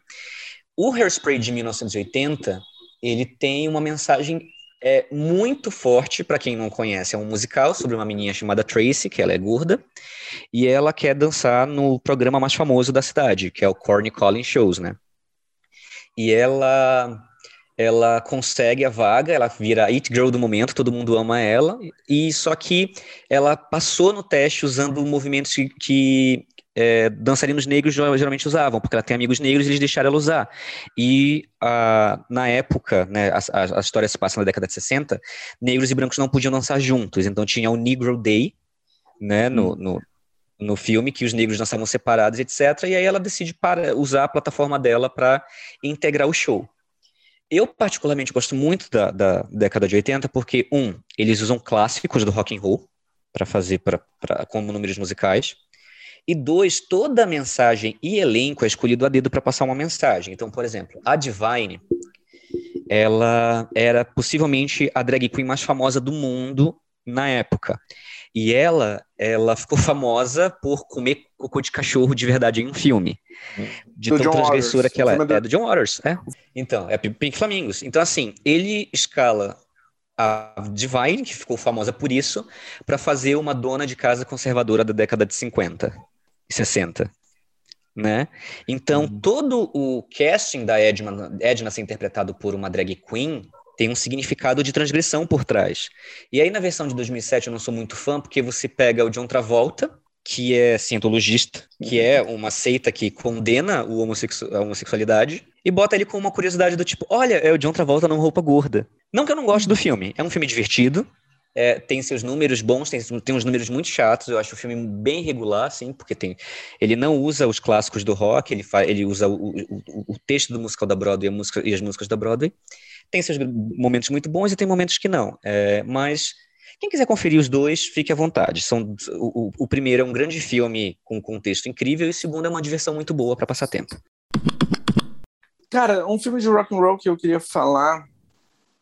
Speaker 3: O Hairspray de 1980, ele tem uma mensagem é, muito forte para quem não conhece. É um musical sobre uma menina chamada Tracy, que ela é gorda, e ela quer dançar no programa mais famoso da cidade, que é o Corny Collins Shows, né? E ela ela consegue a vaga, ela vira a It Girl do momento, todo mundo ama ela, e só que ela passou no teste usando movimentos que, que é, dançarinos negros geralmente usavam, porque ela tem amigos negros e eles deixaram ela usar. E ah, na época, né, a, a, a história se passa na década de 60, negros e brancos não podiam dançar juntos, então tinha o Negro Day, né, no, no, no filme, que os negros dançavam separados, etc. E aí ela decide para, usar a plataforma dela para integrar o show. Eu, particularmente, gosto muito da, da década de 80 porque, um, eles usam clássicos do rock and roll para fazer pra, pra, como números musicais. E dois, toda mensagem e elenco é escolhido a dedo para passar uma mensagem. Então, por exemplo, a Divine, ela era possivelmente a drag queen mais famosa do mundo na época. E ela, ela ficou famosa por comer cocô de cachorro de verdade em um filme. De
Speaker 1: Do
Speaker 3: tão
Speaker 1: John
Speaker 3: transgressora
Speaker 1: Waters.
Speaker 3: que ela é.
Speaker 1: do-
Speaker 3: É do John Waters, é. Então, é Pink Flamingos. Então, assim, ele escala a Divine, que ficou famosa por isso, para fazer uma dona de casa conservadora da década de 50 e 60. Né? Então, todo o casting da Edna, Edna ser interpretado por uma drag queen tem um significado de transgressão por trás. E aí, na versão de 2007, eu não sou muito fã, porque você pega o John Travolta, que é cientologista, que é uma seita que condena o homossexu a homossexualidade, e bota ele com uma curiosidade do tipo: olha, é o John Travolta numa roupa gorda. Não que eu não goste do filme, é um filme divertido, é, tem seus números bons, tem, tem uns números muito chatos, eu acho o filme bem regular, assim, porque tem, ele não usa os clássicos do rock, ele, fa, ele usa o, o, o texto do musical da Broadway e, música, e as músicas da Broadway. Tem seus momentos muito bons e tem momentos que não, é, mas quem quiser conferir os dois, fique à vontade. São, o, o, primeiro é um grande filme com um contexto incrível e o segundo é uma diversão muito boa para passar tempo.
Speaker 1: Cara, um filme de rock and roll que eu queria falar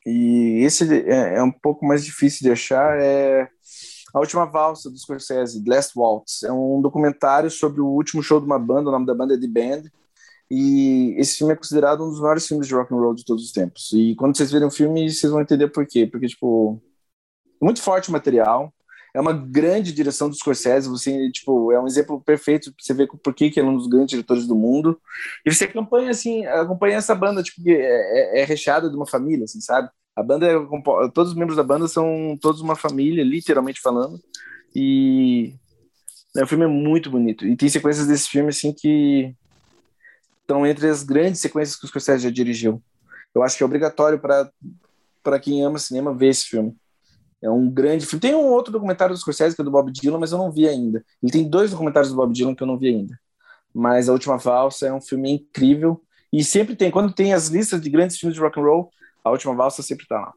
Speaker 1: e esse é, é um pouco mais difícil de achar é a última valsa do Scorsese, Last Waltz. É um documentário sobre o último show de uma banda, o nome da banda é The Band. E esse filme é considerado um dos maiores filmes de rock and roll de todos os tempos. E quando vocês verem o filme, vocês vão entender por quê. Porque, tipo, muito forte o material. É uma grande direção do Scorsese. Você, tipo, é um exemplo perfeito para você ver por que ele é um dos grandes diretores do mundo. E você acompanha, assim, acompanha essa banda, tipo, que é, é, é recheada de uma família, assim, sabe? A banda, é, todos os membros da banda são todos uma família, literalmente falando. E né, o filme é muito bonito. E tem sequências desse filme, assim, que estão entre as grandes sequências que o Scorsese já dirigiu. eu acho que é obrigatório para quem ama cinema ver esse filme. É um grande filme. Tem um outro documentário do Scorsese, que é do Bob Dylan, mas eu não vi ainda. Ele tem dois documentários do Bob Dylan que eu não vi ainda. Mas A Última Valsa é um filme incrível. E sempre tem, quando tem as listas de grandes filmes de rock and roll, A Última Valsa sempre tá lá.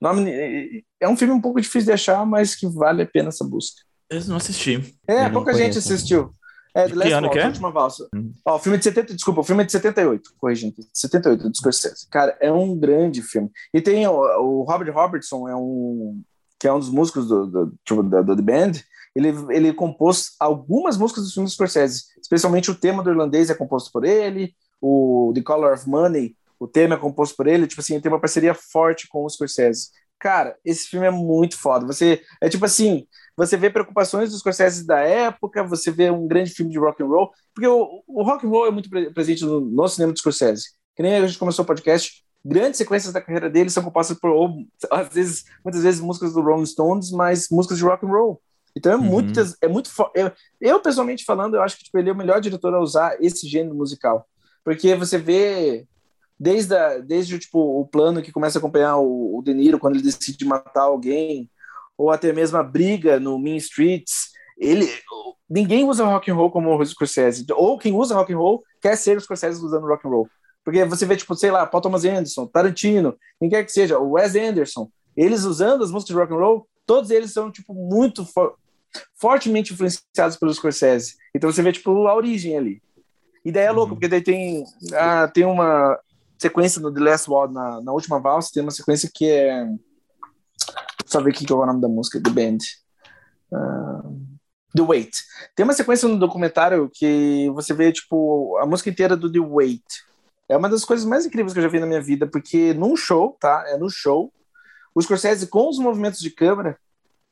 Speaker 1: Nome, é um filme um pouco difícil de achar, mas que vale a pena essa busca.
Speaker 2: Eu não assisti.
Speaker 1: É,
Speaker 2: Eu
Speaker 1: pouca gente assistiu. É, The Last Waltz,
Speaker 2: é?
Speaker 1: Última Valsa.
Speaker 2: Hum.
Speaker 1: Ó, o filme de 70, desculpa, o filme é de 78, corrigindo, 78, do Scorsese. Cara, é um grande filme. E tem o, o Robert Robertson, é um, que é um dos músicos do, do, tipo, da, do The Band, ele, ele compôs algumas músicas dos filmes do Scorsese, especialmente o tema do irlandês é composto por ele, o The Color of Money, o tema é composto por ele, tipo assim, ele tem uma parceria forte com o Scorsese. Cara, esse filme é muito foda. Você é tipo assim, você vê preocupações dos Scorsese da época, você vê um grande filme de rock and roll, porque o, o rock and roll é muito pre- presente no, no cinema do Scorsese. Que nem a gente começou o podcast, grandes sequências da carreira dele são compostas por ou, às vezes, muitas vezes músicas do Rolling Stones, mas músicas de rock and roll. Então é
Speaker 2: Uhum.
Speaker 1: muitas, é muito eu, eu pessoalmente falando, eu acho que tipo, ele é o melhor diretor a usar esse gênero musical. Porque você vê desde, a, desde tipo, o plano que começa a acompanhar o, o De Niro quando ele decide matar alguém, ou até mesmo a briga no Mean Streets, ele ninguém usa rock and roll como o Scorsese, ou quem usa rock and roll quer ser o Scorsese usando rock and roll. Porque você vê tipo, sei lá, Paul Thomas Anderson, Tarantino, quem quer que seja, o Wes Anderson, eles usando as músicas de rock and roll, todos eles são tipo muito fo- fortemente influenciados pelo Scorsese. Então você vê tipo a origem ali. E daí é louco, porque daí tem, ah, tem uma sequência no The Last Wall, na, na última valsa, tem uma sequência que é. Só ver aqui qual é o nome da música, The Band. Ah, The Wait. Tem uma sequência no documentário que você vê, tipo, a música inteira do The Wait. É uma das coisas mais incríveis que eu já vi na minha vida, porque num show, tá? É no show, o Scorsese, com os movimentos de câmera,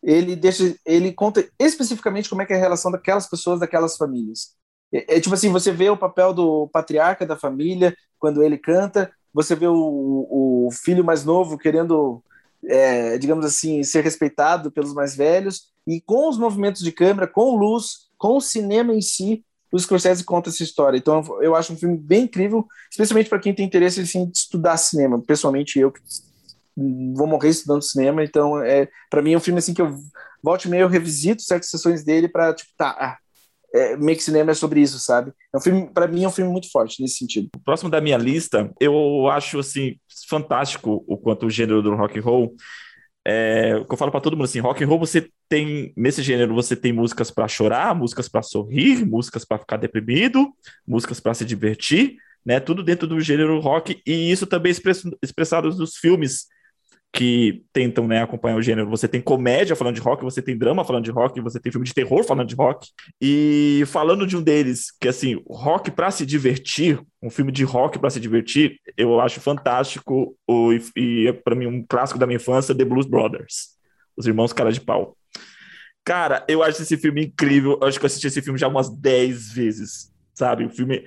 Speaker 1: ele deixa, ele conta especificamente como é que é a relação daquelas pessoas, daquelas famílias. É, é tipo assim, você vê o papel do patriarca da família quando ele canta, você vê o, o filho mais novo querendo, é, digamos assim, ser respeitado pelos mais velhos, e com os movimentos de câmera, com luz, com o cinema em si, o Scorsese conta essa história. Então eu acho um filme bem incrível, especialmente para quem tem interesse assim, de estudar cinema. Pessoalmente, eu vou morrer estudando cinema, então é para mim é um filme assim que eu volte e meio eu revisito certas sessões dele para tipo, tá, ah, é, que cinema é sobre isso, sabe? É um filme, para mim é um filme muito forte nesse sentido.
Speaker 2: Próximo da minha lista, eu acho assim fantástico o quanto o gênero do rock and roll. É, eu falo para todo mundo assim, rock and roll você tem nesse gênero você tem músicas para chorar, músicas para sorrir, músicas para ficar deprimido, músicas para se divertir, né? Tudo dentro do gênero rock e isso também é expressado nos filmes que tentam né, acompanhar o gênero. Você tem comédia falando de rock, você tem drama falando de rock, você tem filme de terror falando de rock. E falando de um deles, que assim, rock para se divertir, um filme de rock para se divertir, eu acho fantástico o, e é para mim um clássico da minha infância, The Blues Brothers, os irmãos cara de pau. Cara, eu acho esse filme incrível. Eu acho que eu assisti esse filme já umas 10 vezes, sabe? O filme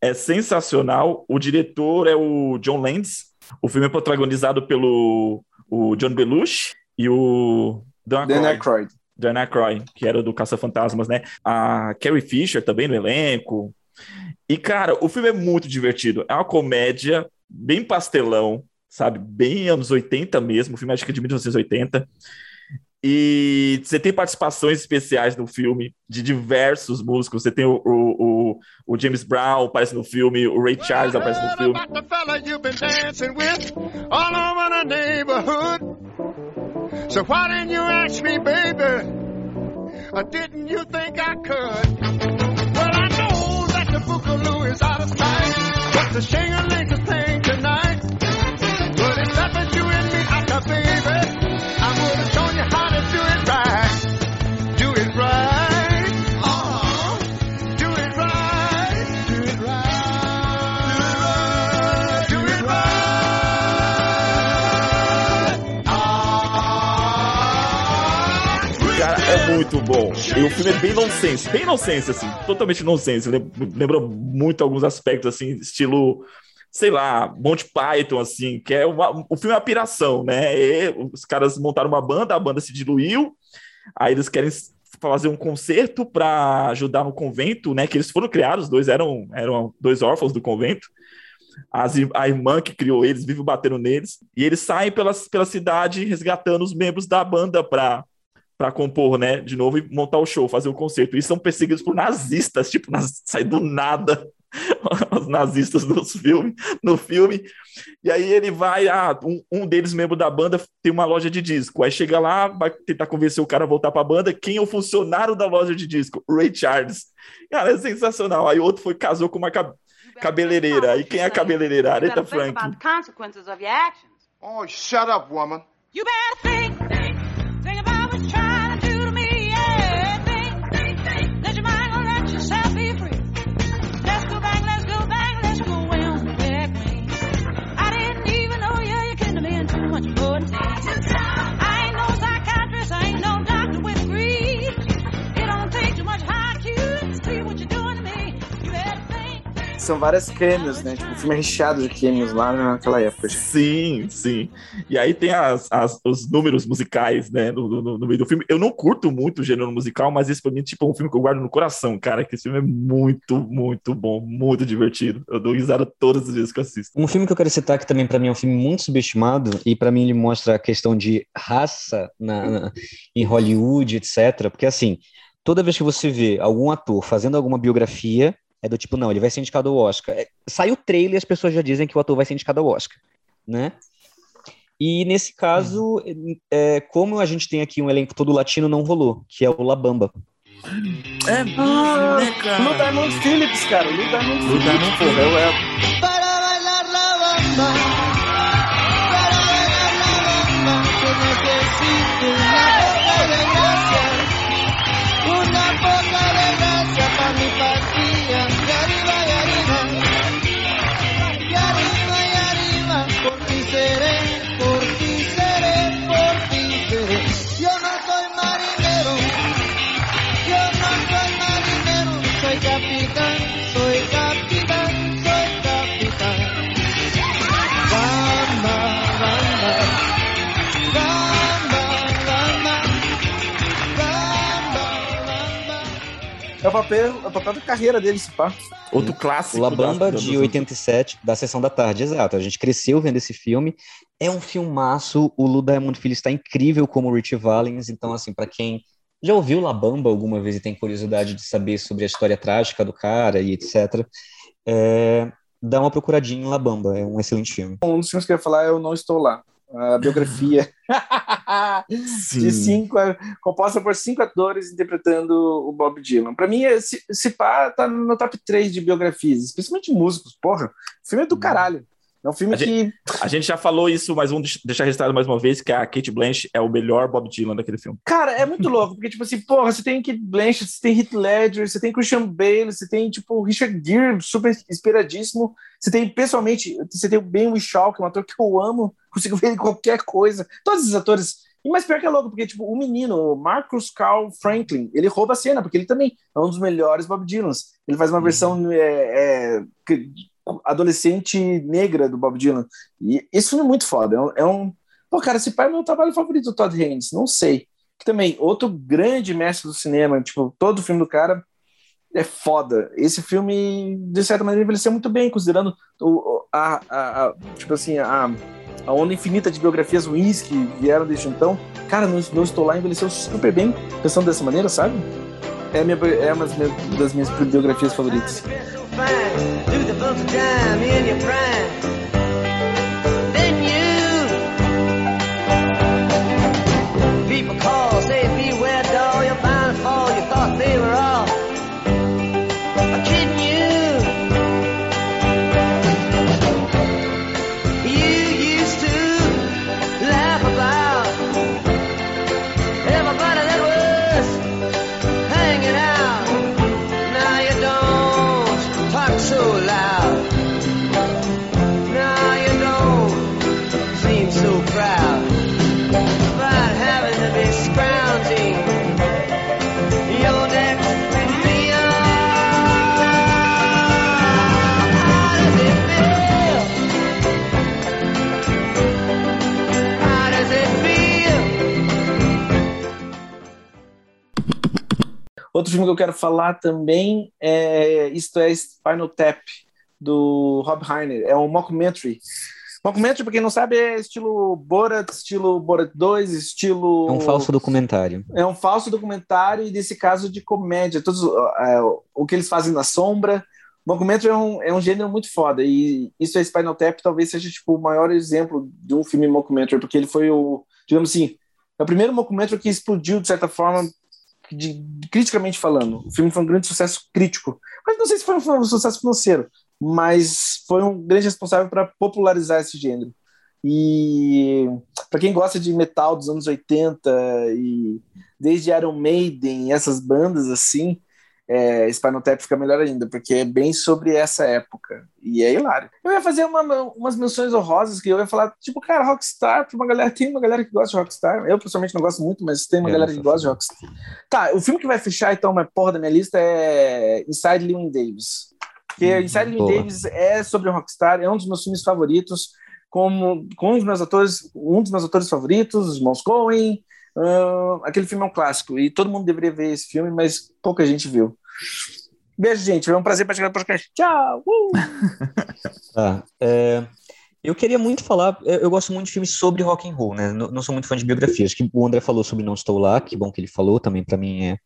Speaker 2: é sensacional. O diretor é o John Landis. O filme é protagonizado pelo o John Belushi e o Dan
Speaker 1: Dan
Speaker 2: Aykroyd.
Speaker 1: Aykroyd.
Speaker 2: Dan Aykroyd, que era do Caça-Fantasmas, né? A Carrie Fisher também no elenco. E, cara, o filme é muito divertido. É uma comédia bem pastelão, sabe? Bem anos 80 mesmo. O filme acho que é de 1980. E você tem participações especiais no filme de diversos músicos. Você tem o, o, o, o James Brown aparece no filme, o Ray Charles aparece no filme.
Speaker 4: The fella you've been dancing with all over the neighborhood. So why didn't you ask me, baby? Or didn't you think I could? Well, I know that the Boogaloo is out of sight, but the shingling a thing
Speaker 2: muito bom. E o filme é bem nonsense, bem nonsense, assim, totalmente nonsense. Lem- Lembra muito alguns aspectos, assim, estilo, sei lá, Monty Python, assim, que é uma, o filme é uma piração, né? E os caras montaram uma banda, a banda se diluiu, aí eles querem fazer um concerto para ajudar no convento, né? Que eles foram criados, os dois eram, eram dois órfãos do convento. as a irmã que criou eles vive batendo neles. E eles saem pela, pela cidade resgatando os membros da banda pra, pra compor, né? De novo e montar o show, fazer o concerto. E são perseguidos por nazistas, tipo, naz, sai do nada. Os nazistas nos filme, no filme. E aí ele vai, ah, um, um deles, membro da banda, tem uma loja de disco. Aí chega lá, vai tentar convencer o cara a voltar pra banda. Quem é o funcionário da loja de disco? Ray Charles. Cara, é sensacional. Aí outro foi, casou com uma ca- cabeleireira. Aí quem é a cabeleireira? Aretha Franklin.
Speaker 6: about the consequences of your actions.
Speaker 7: Oh, shut up, woman.
Speaker 5: You better think, think
Speaker 1: São várias cameos, né? Tipo, o filme é recheado de cameos lá naquela época.
Speaker 2: Sim, sim. E aí tem as, as- os números musicais, né, no, no- no meio do filme. Eu não curto muito o gênero musical, mas esse pra mim tipo, é um filme que eu guardo no coração, cara, que esse filme é muito, muito bom, muito divertido. Eu dou risada todas as vezes que eu assisto.
Speaker 3: Um filme que eu quero citar que também para mim é um filme muito subestimado e para mim ele mostra a questão de raça na, na- em Hollywood, etc. Porque assim, toda vez que você vê algum ator fazendo alguma biografia, é do tipo, não, ele vai ser indicado ao Oscar. É, sai o trailer e as pessoas já dizem que o ator vai ser indicado ao Oscar, né? E nesse caso, é, como a gente tem aqui um elenco todo latino, não rolou, que é o La Bamba.
Speaker 2: É,
Speaker 1: Ah,
Speaker 2: né, cara?
Speaker 1: Lou Diamond Phillips, cara. Lou Diamond Phillips,
Speaker 2: Diamond
Speaker 1: porra. É, é-
Speaker 5: Para bailar la bamba, para bailar la bamba, yo necesito
Speaker 1: é o papel, é o papel da carreira dele, esse pá.
Speaker 2: Outro clássico.
Speaker 3: O La Bamba
Speaker 2: da-
Speaker 3: de
Speaker 2: da-
Speaker 3: 87, da Sessão da Tarde, exato. A gente cresceu vendo esse filme. É um filmaço. O Lu Diamond Filho está incrível como Richie Valens. Então, assim, para quem já ouviu La Bamba alguma vez e tem curiosidade de saber sobre a história trágica do cara e etc., é, dá uma procuradinha em La Bamba. É um excelente filme.
Speaker 1: Um dos filmes que eu ia falar é Eu Não Estou Lá. A biografia de cinco, composta por cinco atores interpretando o Bob Dylan. Pra mim, esse, esse pá tá no meu top 3 de biografias, especialmente músicos. Porra, o filme é do caralho. É um filme
Speaker 2: A
Speaker 1: que.
Speaker 2: A gente já falou isso, mas vamos deix- deixar registrado mais uma vez que a Kate Blanchett é o melhor Bob Dylan daquele filme.
Speaker 1: Cara, é muito louco, porque, tipo assim, porra, você tem Kate Blanchett, você tem Heath Ledger, você tem Christian Bale, você tem, tipo, Richard Gere, super inspiradíssimo. Você tem, pessoalmente, você tem o Ben Whishaw, que é um ator que eu amo, consigo ver ele em qualquer coisa. Todos esses atores. E mais pior que é louco, porque, tipo, o menino, o Marcus Carl Franklin, ele rouba a cena, porque ele também é um dos melhores Bob Dylans. Ele faz uma versão é, é, adolescente negra do Bob Dylan. E esse filme é muito foda. É um. é um- Pô, cara, esse pai é meu trabalho favorito do Todd Haynes, não sei. Que também, outro grande mestre do cinema, tipo, todo filme do cara é foda. Esse filme, de certa maneira, envelheceu muito bem, considerando o, o- a, a- a- tipo assim, a, a onda infinita de biografias ruins que vieram desde então. Cara, não, não estou lá, envelheceu super bem, pensando dessa maneira, sabe? É, minha, é uma das minhas, das minhas biografias favoritas. Outro filme que eu quero falar também é Isto é Spinal Tap, do Rob Reiner. É um mockumentary. Mockumentary, pra quem não sabe, é estilo Borat, estilo Borat 2, estilo...
Speaker 3: É um falso documentário.
Speaker 1: É um falso documentário e nesse caso de comédia. Todos, é, o que eles fazem na sombra. Mockumentary é um, é um gênero muito foda e isso é Spinal Tap talvez seja tipo o maior exemplo de um filme mockumentary, porque ele foi o, digamos assim, é o primeiro mockumentary que explodiu de certa forma de, criticamente falando. O filme foi um grande sucesso crítico, mas não sei se foi um, foi um sucesso financeiro, mas foi um grande responsável para popularizar esse gênero. E para quem gosta de metal dos anos 80 e desde Iron Maiden, essas bandas assim, é, Spinal Tap fica melhor ainda, porque é bem sobre essa época. E é hilário. Eu ia fazer uma- umas menções honrosas que eu ia falar, tipo, cara, Rockstar, pra uma galera, tem uma galera que gosta de Rockstar. Eu, pessoalmente, não gosto muito, mas tem uma
Speaker 3: Eu
Speaker 1: galera que gosta de Rockstar. Tá, o filme que vai fechar, então, uma porra da minha lista é Inside Llewyn Davis. Porque
Speaker 3: Hum,
Speaker 1: Inside Llewyn. Davis é sobre Rockstar, é um dos meus filmes favoritos, como, com um dos meus atores, um dos meus atores favoritos, os irmãos Coen. Ah, aquele filme é um clássico e todo mundo deveria ver esse filme, mas pouca gente viu. Beijo, gente. Foi um prazer participar do podcast. Tchau! Uh!
Speaker 3: Tá. é, eu queria muito falar, eu, gosto muito de filmes sobre rock and roll, né? Não, não sou muito fã de biografias. Que o André falou sobre Não Estou Lá, que bom que ele falou, também para mim é,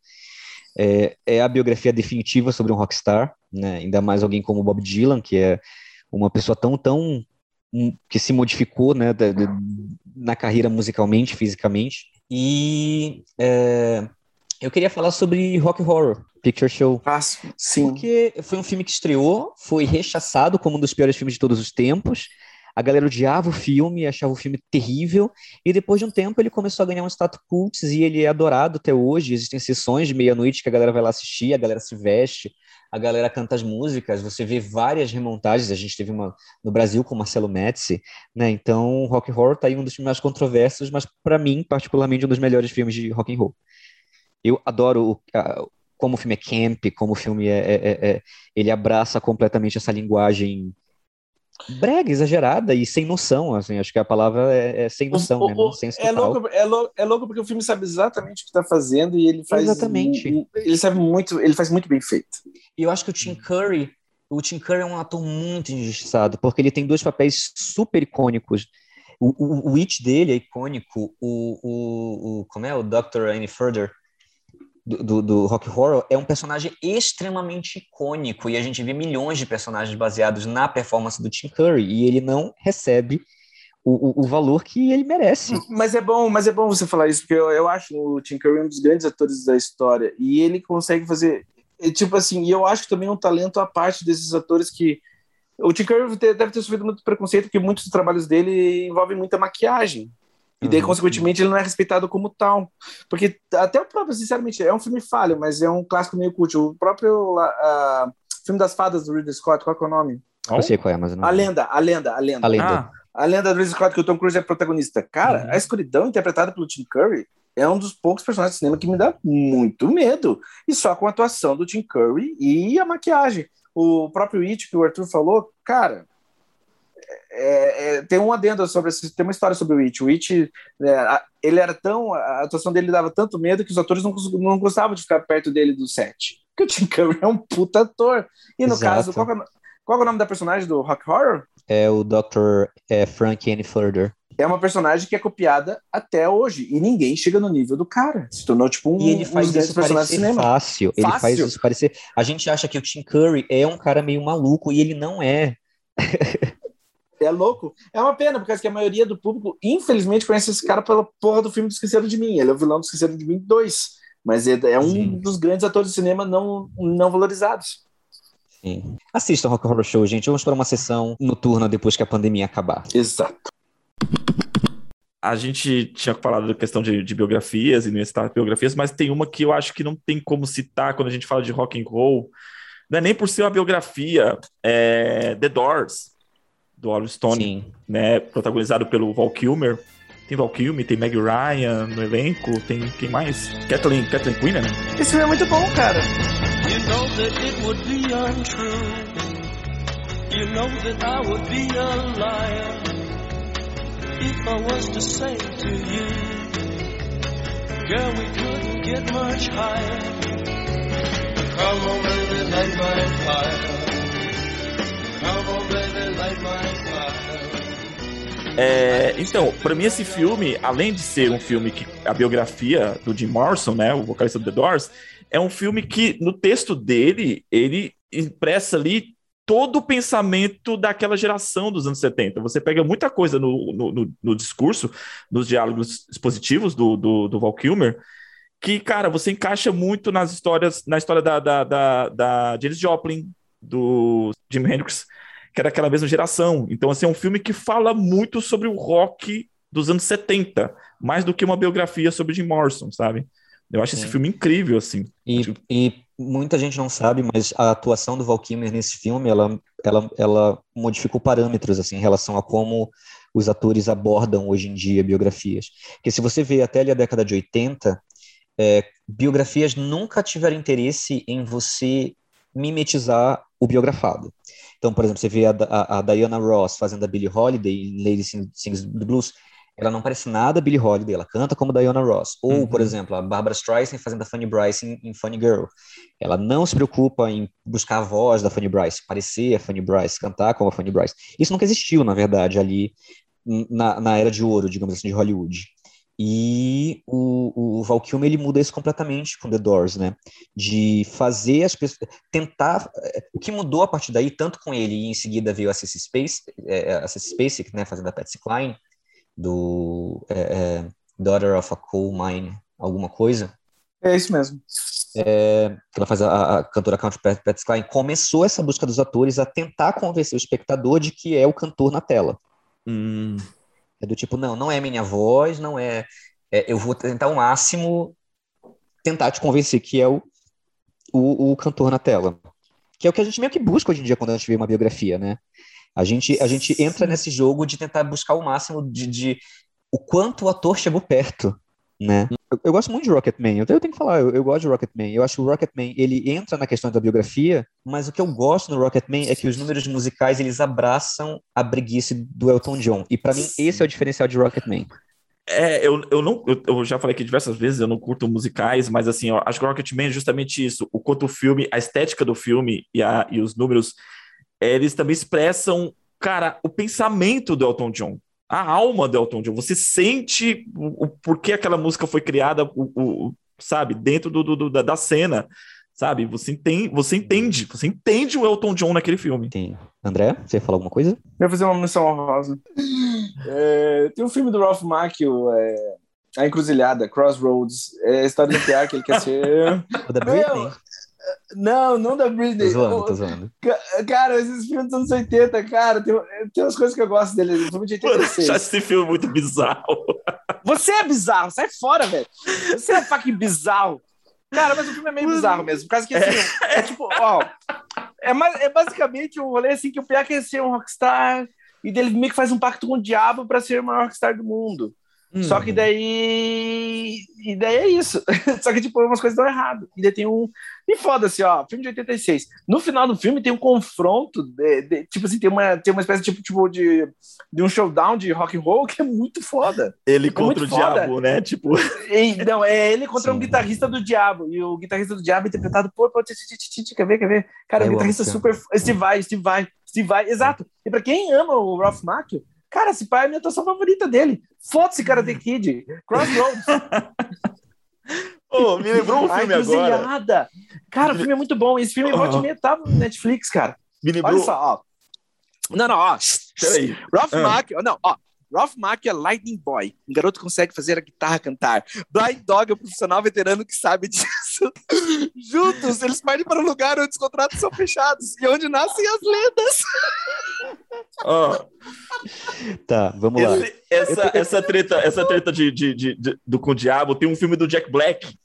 Speaker 3: é é a biografia definitiva sobre um rockstar, né? Ainda mais alguém como Bob Dylan, que é uma pessoa tão tão um, que se modificou, né, da- da- na carreira musicalmente, fisicamente. E é, eu queria falar sobre Rock Horror Picture Show.
Speaker 1: Passo. Sim.
Speaker 3: Porque foi um filme que estreou, foi rechaçado como um dos piores filmes de todos os tempos. A galera odiava o filme, achava o filme terrível, e depois de um tempo ele começou a ganhar um status cult e ele é adorado até hoje. Existem sessões de meia-noite que a galera vai lá assistir, a galera se veste, a galera canta as músicas, você vê várias remontagens. A gente teve uma no Brasil com Marcelo Médici, né? Então, Rock Horror tá aí um dos filmes mais controversos, mas para mim, particularmente, um dos melhores filmes de rock and roll. Eu adoro o, como o filme é camp, como o filme é, é- é- é- ele abraça completamente essa linguagem brega, exagerada e sem noção, assim, acho que a palavra é, é sem noção,
Speaker 1: O-
Speaker 3: né?
Speaker 1: o- é,
Speaker 3: total.
Speaker 1: louco, é, louco, é louco porque o filme sabe exatamente o que está fazendo e ele faz.
Speaker 3: Exatamente.
Speaker 1: Ele sabe muito, ele faz muito bem feito.
Speaker 3: E eu acho que o Tim Curry, o Tim Curry é um ator muito injustiçado, porque ele tem dois papéis super icônicos. O, o, o It dele é icônico, o, o, o como é o Dr. Any Further do, do, Rock Horror é um personagem extremamente icônico e a gente vê milhões de personagens baseados na performance do Tim Curry e ele não recebe o, o, o valor que ele merece.
Speaker 1: Mas é bom, mas é bom você falar isso, porque eu, eu acho o Tim Curry um dos grandes atores da história e ele consegue fazer, tipo assim, e eu acho também um talento à parte desses atores que o Tim Curry deve ter sofrido muito preconceito, porque muitos trabalhos dele envolvem muita maquiagem. E daí,
Speaker 3: Uhum.
Speaker 1: consequentemente, ele não é respeitado como tal. Porque até o próprio, sinceramente, é um filme falho, mas é um clássico meio cult. O próprio ah, filme das fadas do Ridley Scott, qual é o nome?
Speaker 3: Eu sei qual é, mas não.
Speaker 1: A Lenda, a Lenda, a Lenda.
Speaker 3: A Lenda.
Speaker 2: Ah,
Speaker 1: A lenda do Ridley Scott, que o Tom Cruise é protagonista. Cara,
Speaker 3: Uhum.
Speaker 1: a escuridão interpretada pelo Tim Curry é um dos poucos personagens de cinema que me dá muito medo. E só com a atuação do Tim Curry e a maquiagem. O próprio It, que o Arthur falou, cara, é- é- tem um adendo sobre tem uma história sobre o It. O It, é, ele era tão, a atuação dele dava tanto medo que os atores não, não gostavam de ficar perto dele do set. Porque o Tim Curry é um puta ator. E no
Speaker 3: Exato.
Speaker 1: caso, qual, é, o- qual é o nome da personagem do Rock Horror?
Speaker 3: É o Dr. é, Frank Any Further.
Speaker 1: é uma personagem que é copiada até hoje e ninguém chega no nível do cara. Se tornou tipo um,
Speaker 3: E ele
Speaker 1: um
Speaker 3: faz
Speaker 1: grandes
Speaker 3: isso parecer
Speaker 1: cinema.
Speaker 3: fácil. Ele faz isso parecer. A gente acha que o Tim Curry é um cara meio maluco e ele não é.
Speaker 1: É louco. É uma pena, porque que a maioria do público, infelizmente, conhece esse cara pela porra do filme do Esqueceram de Mim. Ele é o vilão do Esqueceram de Mim 2. Mas é, é um
Speaker 3: Sim.
Speaker 1: dos grandes atores de cinema não, não valorizados.
Speaker 3: Sim. Assista Rock Horror Show, gente. Vamos para uma sessão noturna depois que a pandemia acabar.
Speaker 1: Exato.
Speaker 2: a gente tinha falado da questão de, de biografias e não ia citar biografias, mas tem uma que eu acho que não tem como citar quando a gente fala de rock and roll. Não é nem por ser uma biografia, é The Doors, do Oliver Stone,
Speaker 3: Sim.
Speaker 2: né? Protagonizado pelo Val Kilmer. Tem Val Kilmer, tem Meg Ryan no elenco, tem quem mais? Kathleen, Kathleen Quinn, né?
Speaker 1: Esse filme é muito bom, cara.
Speaker 5: You know that it would be untrue. You know that I would be a liar if I was to say to you, girl, we couldn't get much higher. Come on, baby, light my fire.
Speaker 2: É, então, pra mim esse filme, além de ser um filme que a biografia do Jim Morrison, né, o vocalista do The Doors, é um filme que no texto dele ele expressa ali todo o pensamento daquela geração dos anos 70. Você pega muita coisa no, no, no- no discurso, nos diálogos expositivos do, do, do Val Kilmer, que, cara, você encaixa muito nas histórias, na história da, da, da, da Janis Joplin, do Jimi Hendrix, que era aquela mesma geração. Então, assim, é um filme que fala muito sobre o rock dos anos 70, mais do que uma biografia sobre Jim Morrison, sabe? Eu acho esse
Speaker 3: Sim.
Speaker 2: filme incrível, assim.
Speaker 3: E,
Speaker 2: Acho-
Speaker 3: e muita gente não sabe, mas a atuação do Val Kilmer nesse filme, ela, ela, ela modificou parâmetros, assim, em relação a como os atores abordam hoje em dia biografias. Porque se você vê até ali a década de 80, é, biografias nunca tiveram interesse em você mimetizar o biografado. Então, por exemplo, você vê a, a, a Diana Ross fazendo a Billie Holiday em Lady Sing- Sings the Blues, ela não parece nada Billie Holiday, ela canta como Diana Ross. Ou,
Speaker 2: Uhum.
Speaker 3: por exemplo, a Barbara Streisand fazendo a Funny Bryce em, em Funny Girl. Ela não se preocupa em buscar a voz da Funny Bryce, parecer a Funny Bryce, cantar como a Funny Bryce. Isso nunca existiu, na verdade, ali na, na era de ouro, digamos assim, de Hollywood. E o, o Val Kilmer, ele muda isso completamente com The Doors, né? De fazer as pessoas... Tentar... eh, O que mudou a partir daí, tanto com ele e em seguida veio a Cissy Space, é, a Cissy Spacek, né? Fazendo a Patsy Cline, do é, é, Daughter of a Coal Mine, alguma coisa,
Speaker 1: É isso mesmo.
Speaker 3: é, que ela faz a, a cantora country Pat, Patsy Cline, começou essa busca dos atores a tentar convencer o espectador de que é o cantor na tela.
Speaker 2: Hum,
Speaker 3: É do tipo, não, não é minha voz, não é, é, eu vou tentar o máximo tentar te convencer que é o, o, o cantor na tela. Que é o que a gente meio que busca hoje em dia quando a gente vê uma biografia, né? A gente, a gente entra nesse jogo de tentar buscar o máximo de, de o quanto o ator chegou perto, né? Eu, eu gosto muito de Rocketman, eu, tenho- eu tenho que falar, eu, eu gosto de Rocketman. Eu acho que o Rocketman, ele entra na questão da biografia, mas o que eu gosto no Rocketman é que os números musicais, eles abraçam a preguiça do Elton John. E pra mim, esse é o diferencial de Rocketman.
Speaker 2: É, eu, eu não, eu, eu já falei aqui diversas vezes, eu não curto musicais, mas assim, ó, acho que Rocketman é justamente isso, o quanto o filme, a estética do filme e, a, e os números, eles também expressam, cara, o pensamento do Elton John, a alma do Elton John, você sente o, o porquê aquela música foi criada, o, o- sabe, dentro do, do- do- da, da cena, sabe, você entende, você entende, você entende o Elton John naquele filme.
Speaker 3: Tem. André, você ia falar alguma coisa?
Speaker 1: Eu vou fazer uma menção honrosa. É, tem um filme do Ralph Macchio, é, A Encruzilhada, Crossroads. É a história do que ele quer ser.
Speaker 3: O da
Speaker 1: Meu,
Speaker 3: Britney?
Speaker 1: Não, não da
Speaker 3: Tô
Speaker 1: Britney.
Speaker 3: zoando,
Speaker 1: O-
Speaker 3: tô zoando.
Speaker 1: Ca- Cara, esses filmes dos anos 80, cara, tem, tem umas coisas que eu gosto dele. Filme de
Speaker 2: Mano,
Speaker 1: 86.
Speaker 2: já esse filme é muito bizarro.
Speaker 1: Você é bizarro, sai fora, velho. Você é fucking bizarro. Cara, mas o filme é meio bizarro mesmo. Por causa que assim, é, tipo, ó. É, mais, é basicamente um rolê assim que o Pierre quer ser um rockstar e dele meio que faz um pacto com o diabo pra ser o maior rockstar do mundo. Só que daí. E daí é isso. Só que, tipo, umas coisas dão errado. E daí tem um. E foda-se, ó, filme de 86. No final do filme tem um confronto, de- de- tipo assim, tem uma, tem uma espécie tipo, tipo de, de um showdown de rock and roll que é muito foda.
Speaker 2: Ele
Speaker 1: É
Speaker 2: contra o
Speaker 1: foda.
Speaker 2: diabo, né? Tipo,
Speaker 1: E, não, é ele contra um
Speaker 3: Sim.
Speaker 1: guitarrista do diabo. E o guitarrista do diabo é interpretado por. Quer ver? Quer ver? Cara,
Speaker 3: Eu
Speaker 1: o guitarrista super. Steve Vai, Steve Vai, Steve Vai. Exato. E pra quem ama o Ralph Macchio, cara, esse pai é a minha atuação favorita dele. Foda-se, cara, The Kid. Crossroads.
Speaker 2: Pô, me lembrou um filme agora.
Speaker 1: Encruzilhada. Cara, o filme é muito bom. Esse filme é volta e meia tá no Netflix, cara.
Speaker 2: Me lembrou.
Speaker 1: Olha só, ó. Não, não, ó.
Speaker 2: Peraí.
Speaker 1: Ralph
Speaker 2: Ah.
Speaker 1: Macchio, não, ó. Ralph Macchio é Lightning Boy. Um garoto consegue fazer a guitarra cantar. Blind Dog é um profissional veterano que sabe disso. Juntos, eles partem para um lugar onde os contratos são fechados e onde nascem as lendas.
Speaker 2: Ó,
Speaker 3: Tá, vamos lá.
Speaker 2: esse- essa, essa treta, essa treta de, de, de- de- do com o diabo, tem um filme do Jack Black.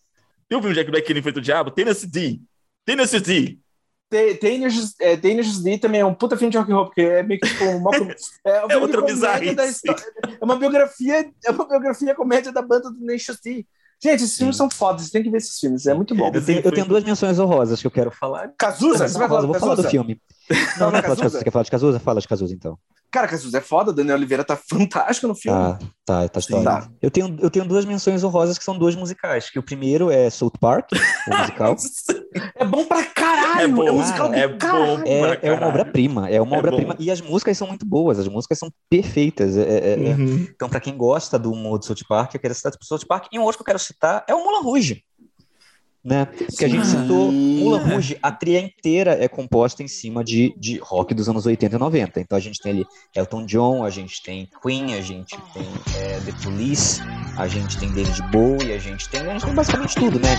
Speaker 2: Tem um filme do Jack Black que ele enfrenta o diabo? Tennessee D. Tennessee D.
Speaker 1: Tenacious é, D também é um puta filme de rock and roll, porque é meio que tipo um Malcolm- é, um de
Speaker 2: outra bizarrice.
Speaker 1: É uma biografia, é uma biografia comédia da banda do Tenacious D. Gente, esses filmes são fodas, vocês têm que ver esses filmes, é muito bom.
Speaker 3: Eu tenho, eu tenho duas menções honrosas que eu quero falar.
Speaker 1: Cazuza, você vai falar
Speaker 3: eu
Speaker 1: do
Speaker 3: vou falar do filme. Não,
Speaker 1: Não,
Speaker 3: não,
Speaker 1: é
Speaker 3: é falar de Cazuza.
Speaker 1: Cazuza?
Speaker 3: Você quer falar de Cazuza? Fala de Cazuza, então.
Speaker 1: Cara, Cazuza é foda, Daniel Oliveira tá fantástico no filme.
Speaker 3: Tá, tá, tá
Speaker 1: Sim.
Speaker 3: história.
Speaker 1: Tá.
Speaker 3: Eu tenho, eu tenho duas menções honrosas que são dois musicais. Que o primeiro é South Park, o musical.
Speaker 1: É bom pra caralho!
Speaker 2: É bom,
Speaker 1: um musical
Speaker 2: é
Speaker 1: do caralho.
Speaker 2: bom.
Speaker 3: É, é uma obra-prima, é uma
Speaker 2: É
Speaker 3: obra-prima. E as músicas são muito boas, as músicas são perfeitas. É- é- é-
Speaker 2: Uhum.
Speaker 3: Então, pra quem gosta do humor do South Park, eu quero citar o South Park. E um outro que eu quero citar é o Mulan Rouge. Né? Que a gente citou Mulan Rouge, a trilha inteira é composta em cima de, de rock dos anos 80 e 90. Então a gente tem ali Elton John, a gente tem Queen, a gente tem é, The Police, a gente tem David Bowie, a gente tem, a gente tem basicamente tudo, né?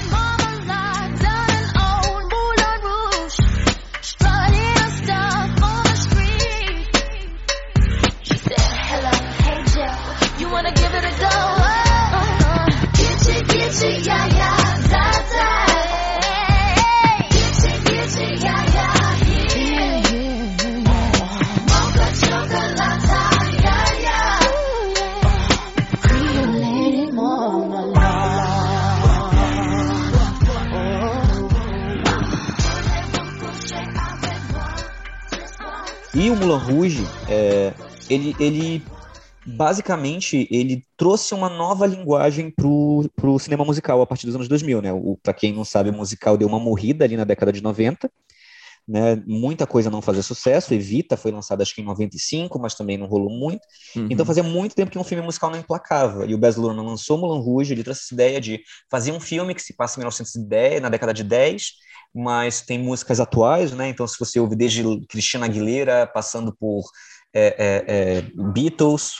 Speaker 3: Ele, ele basicamente ele trouxe uma nova linguagem pro, pro cinema musical a partir dos anos 2000, né? O, pra quem não sabe, o musical deu uma morrida ali na década de 90, né? Muita coisa não fazia sucesso, Evita foi lançada acho que em 95, mas também não rolou muito.
Speaker 2: Uhum.
Speaker 3: Então fazia muito tempo que um filme musical não emplacava. E o Baz Luhrmann lançou Mulan Rouge, ele trouxe essa ideia de fazer um filme que se passa em 1910, na década de 10, mas tem músicas atuais, né? Então se você ouve desde Cristina Aguilera, passando por é, é, é, Beatles,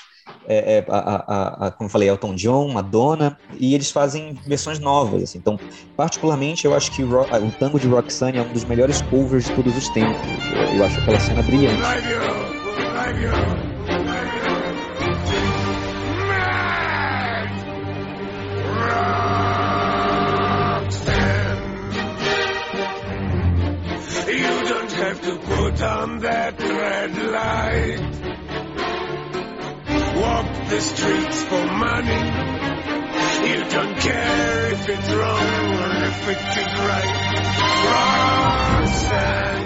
Speaker 3: é, é, a, a- a- como falei, Elton John, Madonna, e eles fazem versões novas. assim. Então, particularmente, eu acho que o, o Tango de Roxane é um dos melhores covers de todos os tempos. Eu, eu acho aquela cena brilhante.
Speaker 4: Put on that red light. Walk the streets for money. You don't care if it's wrong or if it is right. Roxanne.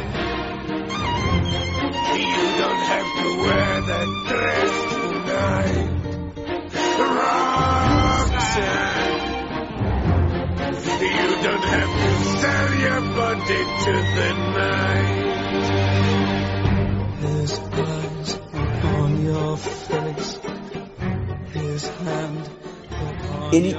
Speaker 4: You don't have to wear that dress tonight. Roxanne. You don't have to sell your body to the night.
Speaker 5: His eyes upon your face, his hand
Speaker 3: ele,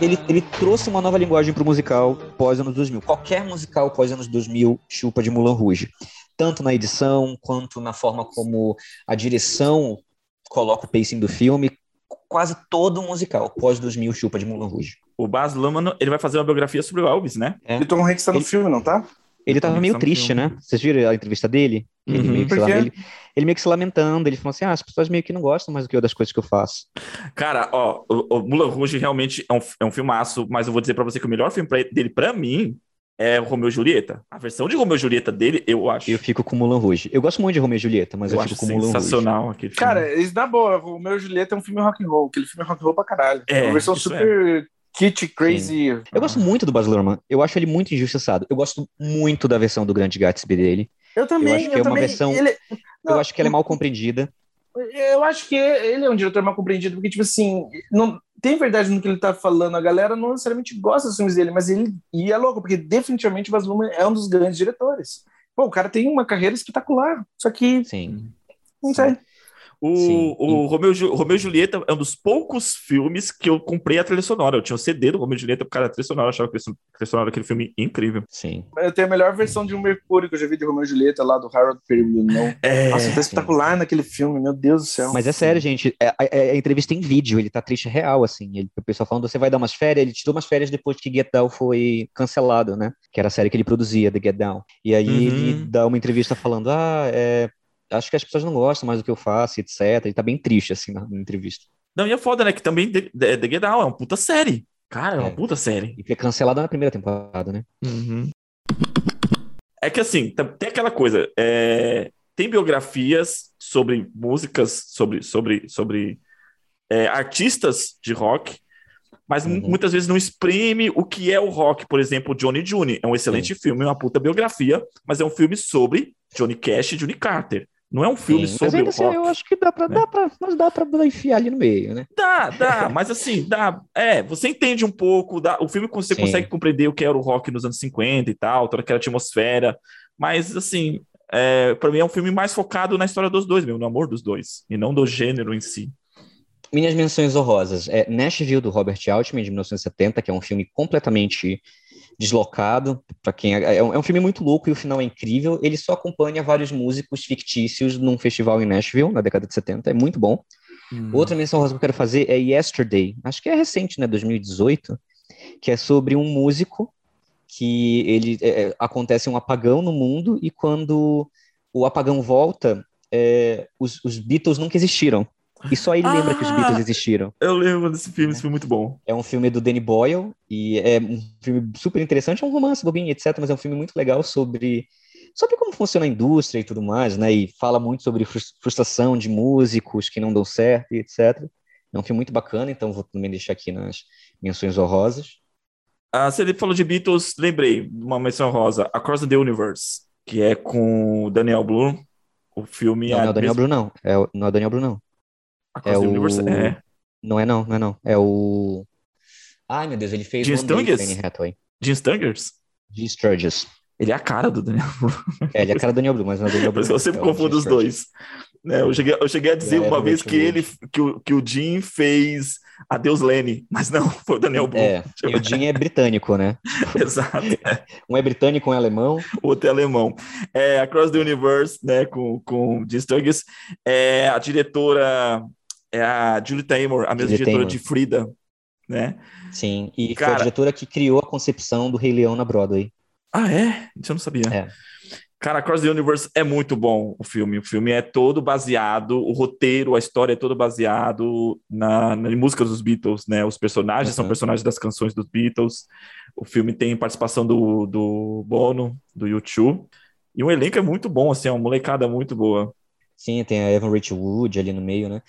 Speaker 3: ele, ele trouxe uma nova linguagem para o musical pós anos 2000. Qualquer musical pós anos 2000 chupa de Mulan Rouge. Tanto na edição, quanto na forma como a direção coloca o pacing do filme. Quase todo musical pós 2000 chupa de Mulan Rouge.
Speaker 2: O Baz Luhrmann, ele vai fazer uma biografia sobre o Elvis, né?
Speaker 3: É.
Speaker 1: E o Tom Hanks tá no
Speaker 3: Ele-
Speaker 1: filme, não tá?
Speaker 3: Ele tava meio triste,
Speaker 2: filme.
Speaker 3: né? Vocês viram a entrevista dele? Ele,
Speaker 2: Uhum.
Speaker 3: meio que, lá, ele, ele meio que se lamentando. Ele falou assim: ah, as pessoas meio que não gostam mais do que eu das coisas que eu faço.
Speaker 2: Cara, ó, o, o Mulan Rouge realmente é um, é um filmaço, mas eu vou dizer pra você que o melhor filme pra- dele, pra mim, é o Romeu e Julieta. A versão de Romeu e Julieta dele, eu acho.
Speaker 3: Eu fico com Mulan Rouge. Eu gosto muito de Romeo e Julieta, mas eu,
Speaker 2: eu acho
Speaker 3: fico com Mulan Rouge.
Speaker 2: sensacional aquele filme.
Speaker 1: Cara, isso dá boa. O meu Julieta é um filme rock and roll. Aquele filme é rock and roll pra caralho.
Speaker 2: É,
Speaker 1: uma versão
Speaker 2: isso
Speaker 1: super kitty, crazy.
Speaker 3: Eu gosto muito do Baz Luhrmann. Eu acho ele muito injustiçado. Eu gosto muito da versão do Grande Gatsby dele.
Speaker 1: Eu também,
Speaker 3: Eu acho que é uma
Speaker 1: também.
Speaker 3: versão-
Speaker 1: Ele-
Speaker 3: eu
Speaker 1: Não,
Speaker 3: acho que ela é mal compreendida.
Speaker 1: Eu acho que ele é um diretor mal compreendido, porque, tipo assim, não, tem verdade no que ele tá falando. A galera não necessariamente gosta dos filmes dele, mas ele. E é louco, porque definitivamente o Baz Luhrmann é um dos grandes diretores. Pô, o cara tem uma carreira espetacular. Só que,
Speaker 3: Sim.
Speaker 1: não sei.
Speaker 2: O,
Speaker 3: Sim,
Speaker 2: o Romeu, e Romeu e Julieta é um dos poucos filmes que eu comprei a trilha sonora. Eu tinha o CD do Romeu e Julieta, cara, a trilha sonora, eu achava que a trilha sonora daquele filme incrível.
Speaker 3: Sim.
Speaker 1: Eu tenho a melhor versão de um Mercúrio que eu já vi de Romeu e Julieta lá do Harold Perry não.
Speaker 2: É,
Speaker 1: Nossa, tá espetacular naquele filme, meu Deus do céu.
Speaker 3: Mas é sério, gente. É, é- é a entrevista em vídeo, ele tá triste real, assim. Ele, o pessoal falando, você vai dar umas férias. Ele tirou umas férias depois que Get Down foi cancelado, né? Que era a série que ele produzia, The Get Down. E aí
Speaker 2: Uhum.
Speaker 3: ele dá uma entrevista falando, ah, é, acho que as pessoas não gostam mais do que eu faço, etc. Ele tá bem triste, assim, na, na entrevista.
Speaker 2: Não, e é foda, né? Que também The, The, The Get Down é uma puta série. Cara, é uma
Speaker 3: É.
Speaker 2: puta série.
Speaker 3: E foi cancelado na primeira temporada, né?
Speaker 2: É que assim, tem aquela coisa. é, tem biografias sobre músicas, sobre, sobre, sobre é, artistas de rock, mas
Speaker 3: Uhum.
Speaker 2: muitas vezes não exprime o que é o rock. Por exemplo, Johnny June é um excelente filme, uma puta biografia, mas é um filme sobre Johnny Cash e Johnny Carter. Não é um filme
Speaker 3: Sim, mas
Speaker 2: sobre
Speaker 3: ainda
Speaker 2: o
Speaker 3: assim,
Speaker 2: rock.
Speaker 3: eu acho que dá pra,
Speaker 2: né?
Speaker 3: dá pra, mas dá pra enfiar ali no meio, né?
Speaker 2: Dá, dá, mas assim, dá. É, você entende um pouco, dá, o filme você
Speaker 3: Sim.
Speaker 2: consegue compreender o que era o rock nos anos 50 e tal, toda aquela atmosfera, mas assim, é, para mim é um filme mais focado na história dos dois, meu, no amor dos dois, e não do gênero em si.
Speaker 3: Minhas menções honrosas. É Nashville, do Robert Altman, de 1970, que é um filme completamente deslocado. para quem é, é um, é um filme muito louco e o final é incrível. Ele só acompanha vários músicos fictícios num festival em Nashville, na década de 70. É muito bom. Outra menção honrosa que eu quero fazer é Yesterday. Acho que é recente, né? 2018. Que é sobre um músico que ele é, é, acontece um apagão no mundo e quando o apagão volta, é, os, os Beatles nunca existiram. E só ele lembra que os
Speaker 2: Ah!
Speaker 3: Beatles existiram.
Speaker 2: Eu lembro desse filme, esse filme é muito bom.
Speaker 3: É um filme do Danny Boyle e é um filme super interessante, é um romance bobinho, etc, mas é um filme muito legal sobre sobre como funciona a indústria e tudo mais, né? E fala muito sobre frus- frustração de músicos que não dão certo e etc. É um filme muito bacana, então vou também deixar aqui nas menções honrosas.
Speaker 2: Ah, você falou de Beatles, lembrei, uma menção rosa, Across the Universe, que é com o Daniel Blue, o filme...
Speaker 3: Não, não é o Daniel
Speaker 2: mesmo-
Speaker 3: não. É não é o Daniel Bru, não. É
Speaker 2: the
Speaker 3: o-
Speaker 2: Universe, é.
Speaker 3: Não é não, não é não. É o... Ai, meu Deus, ele fez
Speaker 2: Jim
Speaker 3: One Day com
Speaker 2: Sturgis?
Speaker 3: Anne Hathaway.
Speaker 2: Jim Stangers?
Speaker 3: G. Sturgis.
Speaker 2: Ele é a cara do Daniel Blue.
Speaker 3: É, ele é a cara do Daniel Bru, mas não é o Daniel
Speaker 2: que eu sempre
Speaker 3: é o
Speaker 2: confundo os dois. Né, eu, cheguei, eu cheguei a dizer
Speaker 3: É,
Speaker 2: uma vez que ele que o, que o Jim fez Adeus Lenny, mas não, foi o Daniel Blue.
Speaker 3: É, e o Jim é britânico, né?
Speaker 2: Exato.
Speaker 3: Um é britânico, um é alemão.
Speaker 2: o outro é alemão. É, Across the Universe, né, com, com Jim Sturgis. É, a diretora é a Julie Taymor, a mesma
Speaker 3: Julie
Speaker 2: diretora
Speaker 3: Taymor.
Speaker 2: de Frida, né?
Speaker 3: Sim, e foi
Speaker 2: Cara-
Speaker 3: a diretora que criou a concepção do Rei Leão na Broadway.
Speaker 2: Ah, é? Isso eu não sabia.
Speaker 3: É.
Speaker 2: Cara, Across the Universe é muito bom o filme. O filme é todo baseado, o roteiro, a história é todo baseado na, na música dos Beatles, né? Os personagens são
Speaker 3: Uhum.
Speaker 2: personagens das canções dos Beatles. O filme tem participação do, do Bono, do YouTube. E o elenco é muito bom, assim, é uma molecada muito boa.
Speaker 3: Sim, tem a Evan Rachel Wood ali no meio, né?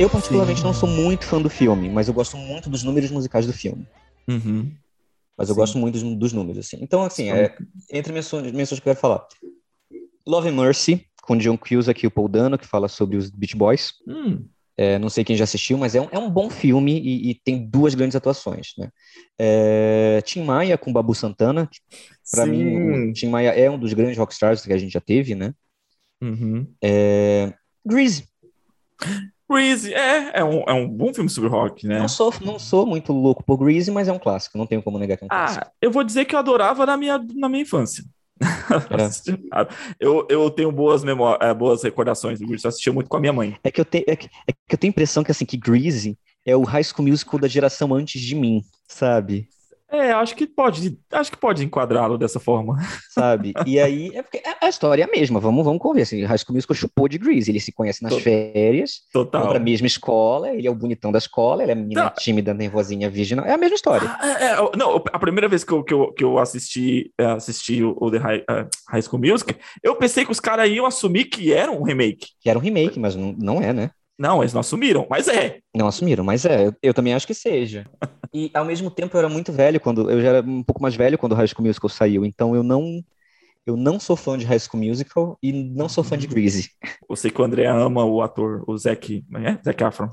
Speaker 3: Eu particularmente não sou muito fã do filme, mas eu gosto muito dos números musicais do filme.
Speaker 2: Uhum.
Speaker 3: Mas eu
Speaker 2: Sim.
Speaker 3: gosto muito dos, dos números, assim. Então, assim, é, entre menções, menções que eu quero falar. Love and Mercy, com John Cusack e o Paul Dano, que fala sobre os Beach Boys.
Speaker 2: Hum,
Speaker 3: É, não sei quem já assistiu, mas é um, é um bom filme e, e tem duas grandes atuações, né? É, Tim Maia com Babu Santana.
Speaker 2: sim.
Speaker 3: mim, Tim Maia é um dos grandes rockstars que a gente já teve, né?
Speaker 2: Uhum.
Speaker 3: É, Grease.
Speaker 2: Grease, é, é um, é um bom filme sobre rock, né?
Speaker 3: Não sou, não sou muito louco por Grease, mas é um clássico. Não tenho como negar que é um clássico.
Speaker 2: Ah, eu vou dizer que eu adorava na minha, na minha infância.
Speaker 3: É.
Speaker 2: eu, eu tenho boas memórias, boas recordações do Grease. Eu assistia muito com a minha mãe.
Speaker 3: É que eu tenho, é que, é que eu tenho a impressão que assim que Grease é o High School Musical da geração antes de mim, sabe?
Speaker 2: É, acho que pode, acho que pode enquadrá-lo dessa forma.
Speaker 3: Sabe? E aí é porque a a história é a mesma. Vamos, vamos conver. Assim, High School Musical chupou de Grease. Ele se conhece nas
Speaker 2: Tot-
Speaker 3: férias,
Speaker 2: Total.
Speaker 3: pra mesma escola. Ele é o bonitão da escola. Ela é a menina
Speaker 2: Não.
Speaker 3: tímida, nervosinha, virgem. É a mesma história.
Speaker 2: Ah, é, é, não, a primeira vez que eu, que eu, que eu assisti, é, assisti o, o The High, eh, High School Music, eu pensei que os caras iam assumir que era um remake.
Speaker 3: Que era um remake, mas não, não é, né?
Speaker 2: Não, eles não assumiram, mas é.
Speaker 3: Não assumiram, mas é, eu, eu também acho que seja. E ao mesmo tempo eu era muito velho quando eu já era um pouco mais velho quando o High School Musical saiu, então eu não eu não sou fã de High School Musical e não sou fã de Greasy.
Speaker 2: Eu sei que o André ama o ator, o Zac, como é? Zac Efron.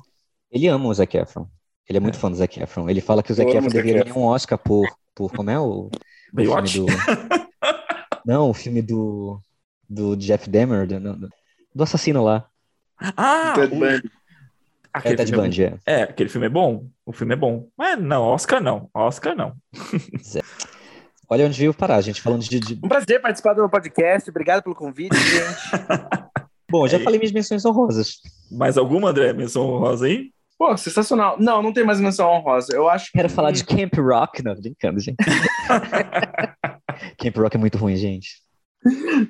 Speaker 3: Ele ama o Zac Efron. Ele é muito fã do Zac Efron. Ele fala que o Zac Efron deveria ganhar um Oscar por por como é o,
Speaker 2: Baywatch?
Speaker 3: filme do Não, o filme do do Jeff Dahmer, do- do assassino lá.
Speaker 2: Ah,
Speaker 1: Ted
Speaker 2: o-
Speaker 1: Bundy.
Speaker 3: É
Speaker 2: aquele
Speaker 3: o Ted
Speaker 2: é
Speaker 3: Bundy, é.
Speaker 2: É, aquele filme é bom. O filme é bom. Mas não, Oscar não. Oscar não.
Speaker 3: Olha onde veio parar, gente, falando de, de...
Speaker 1: Um prazer participar do meu podcast. Obrigado pelo convite, gente.
Speaker 3: Bom, eu já
Speaker 2: É.
Speaker 3: falei minhas menções honrosas.
Speaker 2: Mais alguma, André? Menção honrosa aí?
Speaker 1: Pô, sensacional. Não, não tem mais menção honrosa. Eu acho
Speaker 3: Quero
Speaker 1: que-
Speaker 3: falar de Camp Rock. Não, brincando, gente. Camp Rock é muito ruim, gente.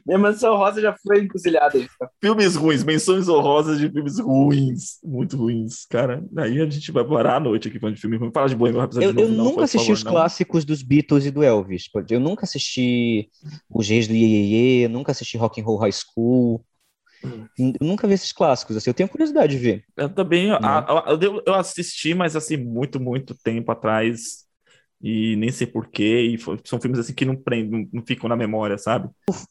Speaker 1: Minha mansão rosa já foi encruzilhada.
Speaker 2: Filmes ruins, menções honrosas de filmes ruins, muito ruins, cara. Aí a gente vai parar a noite aqui falando de filme ruim. Falar de Bohemian Rhapsody
Speaker 3: Eu,
Speaker 2: de novo,
Speaker 3: eu
Speaker 2: não,
Speaker 3: nunca assisti
Speaker 2: favor,
Speaker 3: os
Speaker 2: não.
Speaker 3: clássicos dos Beatles e do Elvis. Eu nunca assisti Os Reis do Iê, Iê, nunca assisti Rock and Roll High School. Eu nunca vi esses clássicos, assim, eu tenho curiosidade de ver.
Speaker 2: Eu também,
Speaker 3: Né?
Speaker 2: a- a- eu, eu assisti, mas assim, muito, muito tempo atrás. E nem sei porquê. E foi- são filmes assim que não prendem, não, não ficam na memória, sabe?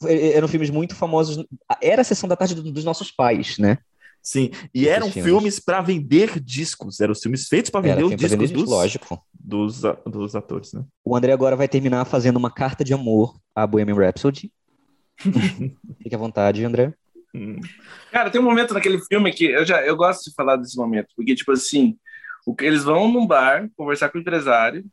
Speaker 3: Eram filmes muito famosos. Era a sessão da tarde do- dos nossos pais, né?
Speaker 2: Sim. E
Speaker 3: Esses
Speaker 2: eram
Speaker 3: filmes.
Speaker 2: filmes para vender discos. Eram filmes feitos para
Speaker 3: Era
Speaker 2: vender os discos
Speaker 3: vender,
Speaker 2: dos,
Speaker 3: lógico.
Speaker 2: dos, dos atores, né?
Speaker 3: O André agora vai terminar fazendo uma carta de amor a Bohemian Rhapsody. Fique à vontade, André.
Speaker 2: Hum.
Speaker 1: Cara, tem um momento naquele filme que eu já eu gosto de falar desse momento, porque, tipo assim, o que eles vão num bar conversar com o empresário,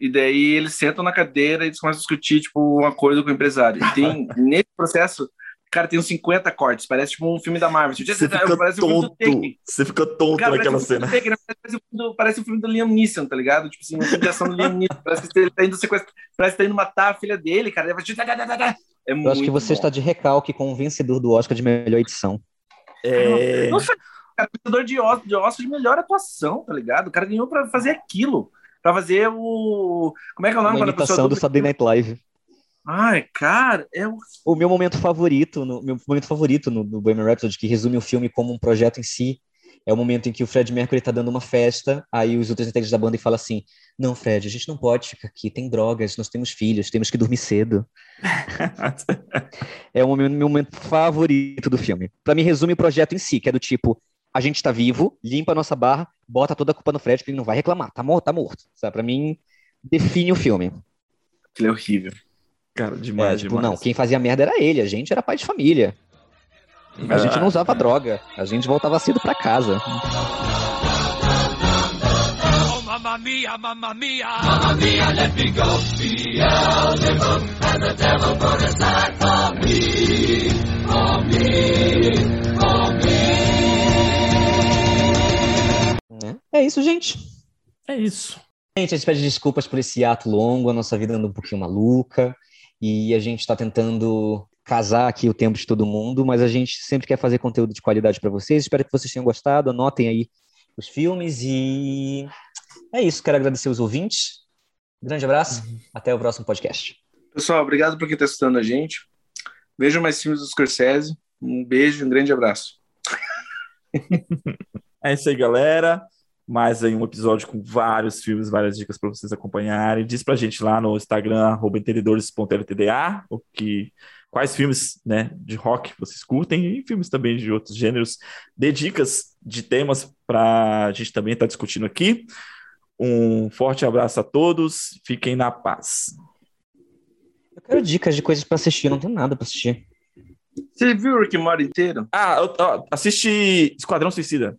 Speaker 1: e daí eles sentam na cadeira e eles começam a discutir, tipo, uma coisa com o empresário. E tem, nesse processo, cara, tem uns 50 cortes, parece tipo um filme da Marvel. Tipo,
Speaker 2: Você fica
Speaker 1: parece um
Speaker 2: tonto. Você fica tonto
Speaker 1: Cara,
Speaker 2: naquela
Speaker 1: um
Speaker 2: cena.
Speaker 1: do Taken, parece, um filme do, parece um filme do Liam Neeson, tá ligado? Tipo assim, um filme de ação do Liam Neeson. Parece que ele tá indo sequestrar, parece que tá indo matar a filha dele, cara. É
Speaker 3: Eu acho que você
Speaker 1: bom.
Speaker 3: está de recalque com o vencedor do Oscar de melhor edição.
Speaker 2: É...
Speaker 1: Não foi, cara, vencedor de Oscar, de Oscar de melhor atuação, tá ligado? O cara ganhou pra fazer aquilo. Pra fazer o. Como é que é o nome
Speaker 3: Uma imitação do Saturday Night Live.
Speaker 1: Ai, cara, é o.
Speaker 3: O meu momento favorito, no, meu momento favorito no, no Bohemian Rhapsody, que resume o filme como um projeto em si, é o momento em que o Fred Mercury tá dando uma festa, aí os outros integrantes da banda e falam assim: Não, Fred, a gente não pode ficar aqui, tem drogas, nós temos filhos, temos que dormir cedo. É o momento, meu momento favorito do filme. Pra mim, resume o projeto em si, que é do tipo: a gente tá vivo, limpa a nossa barra, bota toda a culpa no Fred, que ele não vai reclamar, tá morto, tá morto. Sabe? Pra mim, define o filme.
Speaker 1: Ele é horrível.
Speaker 2: Cara,
Speaker 3: É,
Speaker 2: demais,
Speaker 3: tipo,
Speaker 2: demais.
Speaker 3: não, quem fazia merda era ele, a gente era pai de família. A gente
Speaker 2: Ah.
Speaker 3: não usava droga, a gente voltava cedo pra casa.
Speaker 4: Oh, mamma mia, mamma mia. Mamma mia, let me go. Beelzebub and the devil put aside for me. For me.
Speaker 3: Né? É isso, gente.
Speaker 2: É isso.
Speaker 3: Gente, a gente pede desculpas por esse ato longo, a nossa vida anda um pouquinho maluca, e a gente tá tentando casar aqui o tempo de todo mundo, mas a gente sempre quer fazer conteúdo de qualidade para vocês. Espero que vocês tenham gostado, anotem aí os filmes e é isso. Quero agradecer os ouvintes. Grande abraço, até o próximo podcast.
Speaker 1: Pessoal, obrigado por quem tá assistindo a gente. Vejam mais filmes do Scorsese. Um beijo e um grande abraço.
Speaker 2: É isso aí, galera. Mais aí um episódio com vários filmes, várias dicas para vocês acompanharem. Diz pra gente lá no Instagram, arroba entendedores.ltda, o que, quais filmes né, de rock vocês curtem e filmes também de outros gêneros. Dê dicas de temas para a gente também estar discutindo aqui. Um forte abraço a todos. Fiquem na paz.
Speaker 3: Eu quero dicas de coisas para assistir, eu não tenho nada para assistir.
Speaker 1: Você viu o Rick Morty inteiro?
Speaker 2: Ah, eu- ó, assiste Esquadrão Suicida.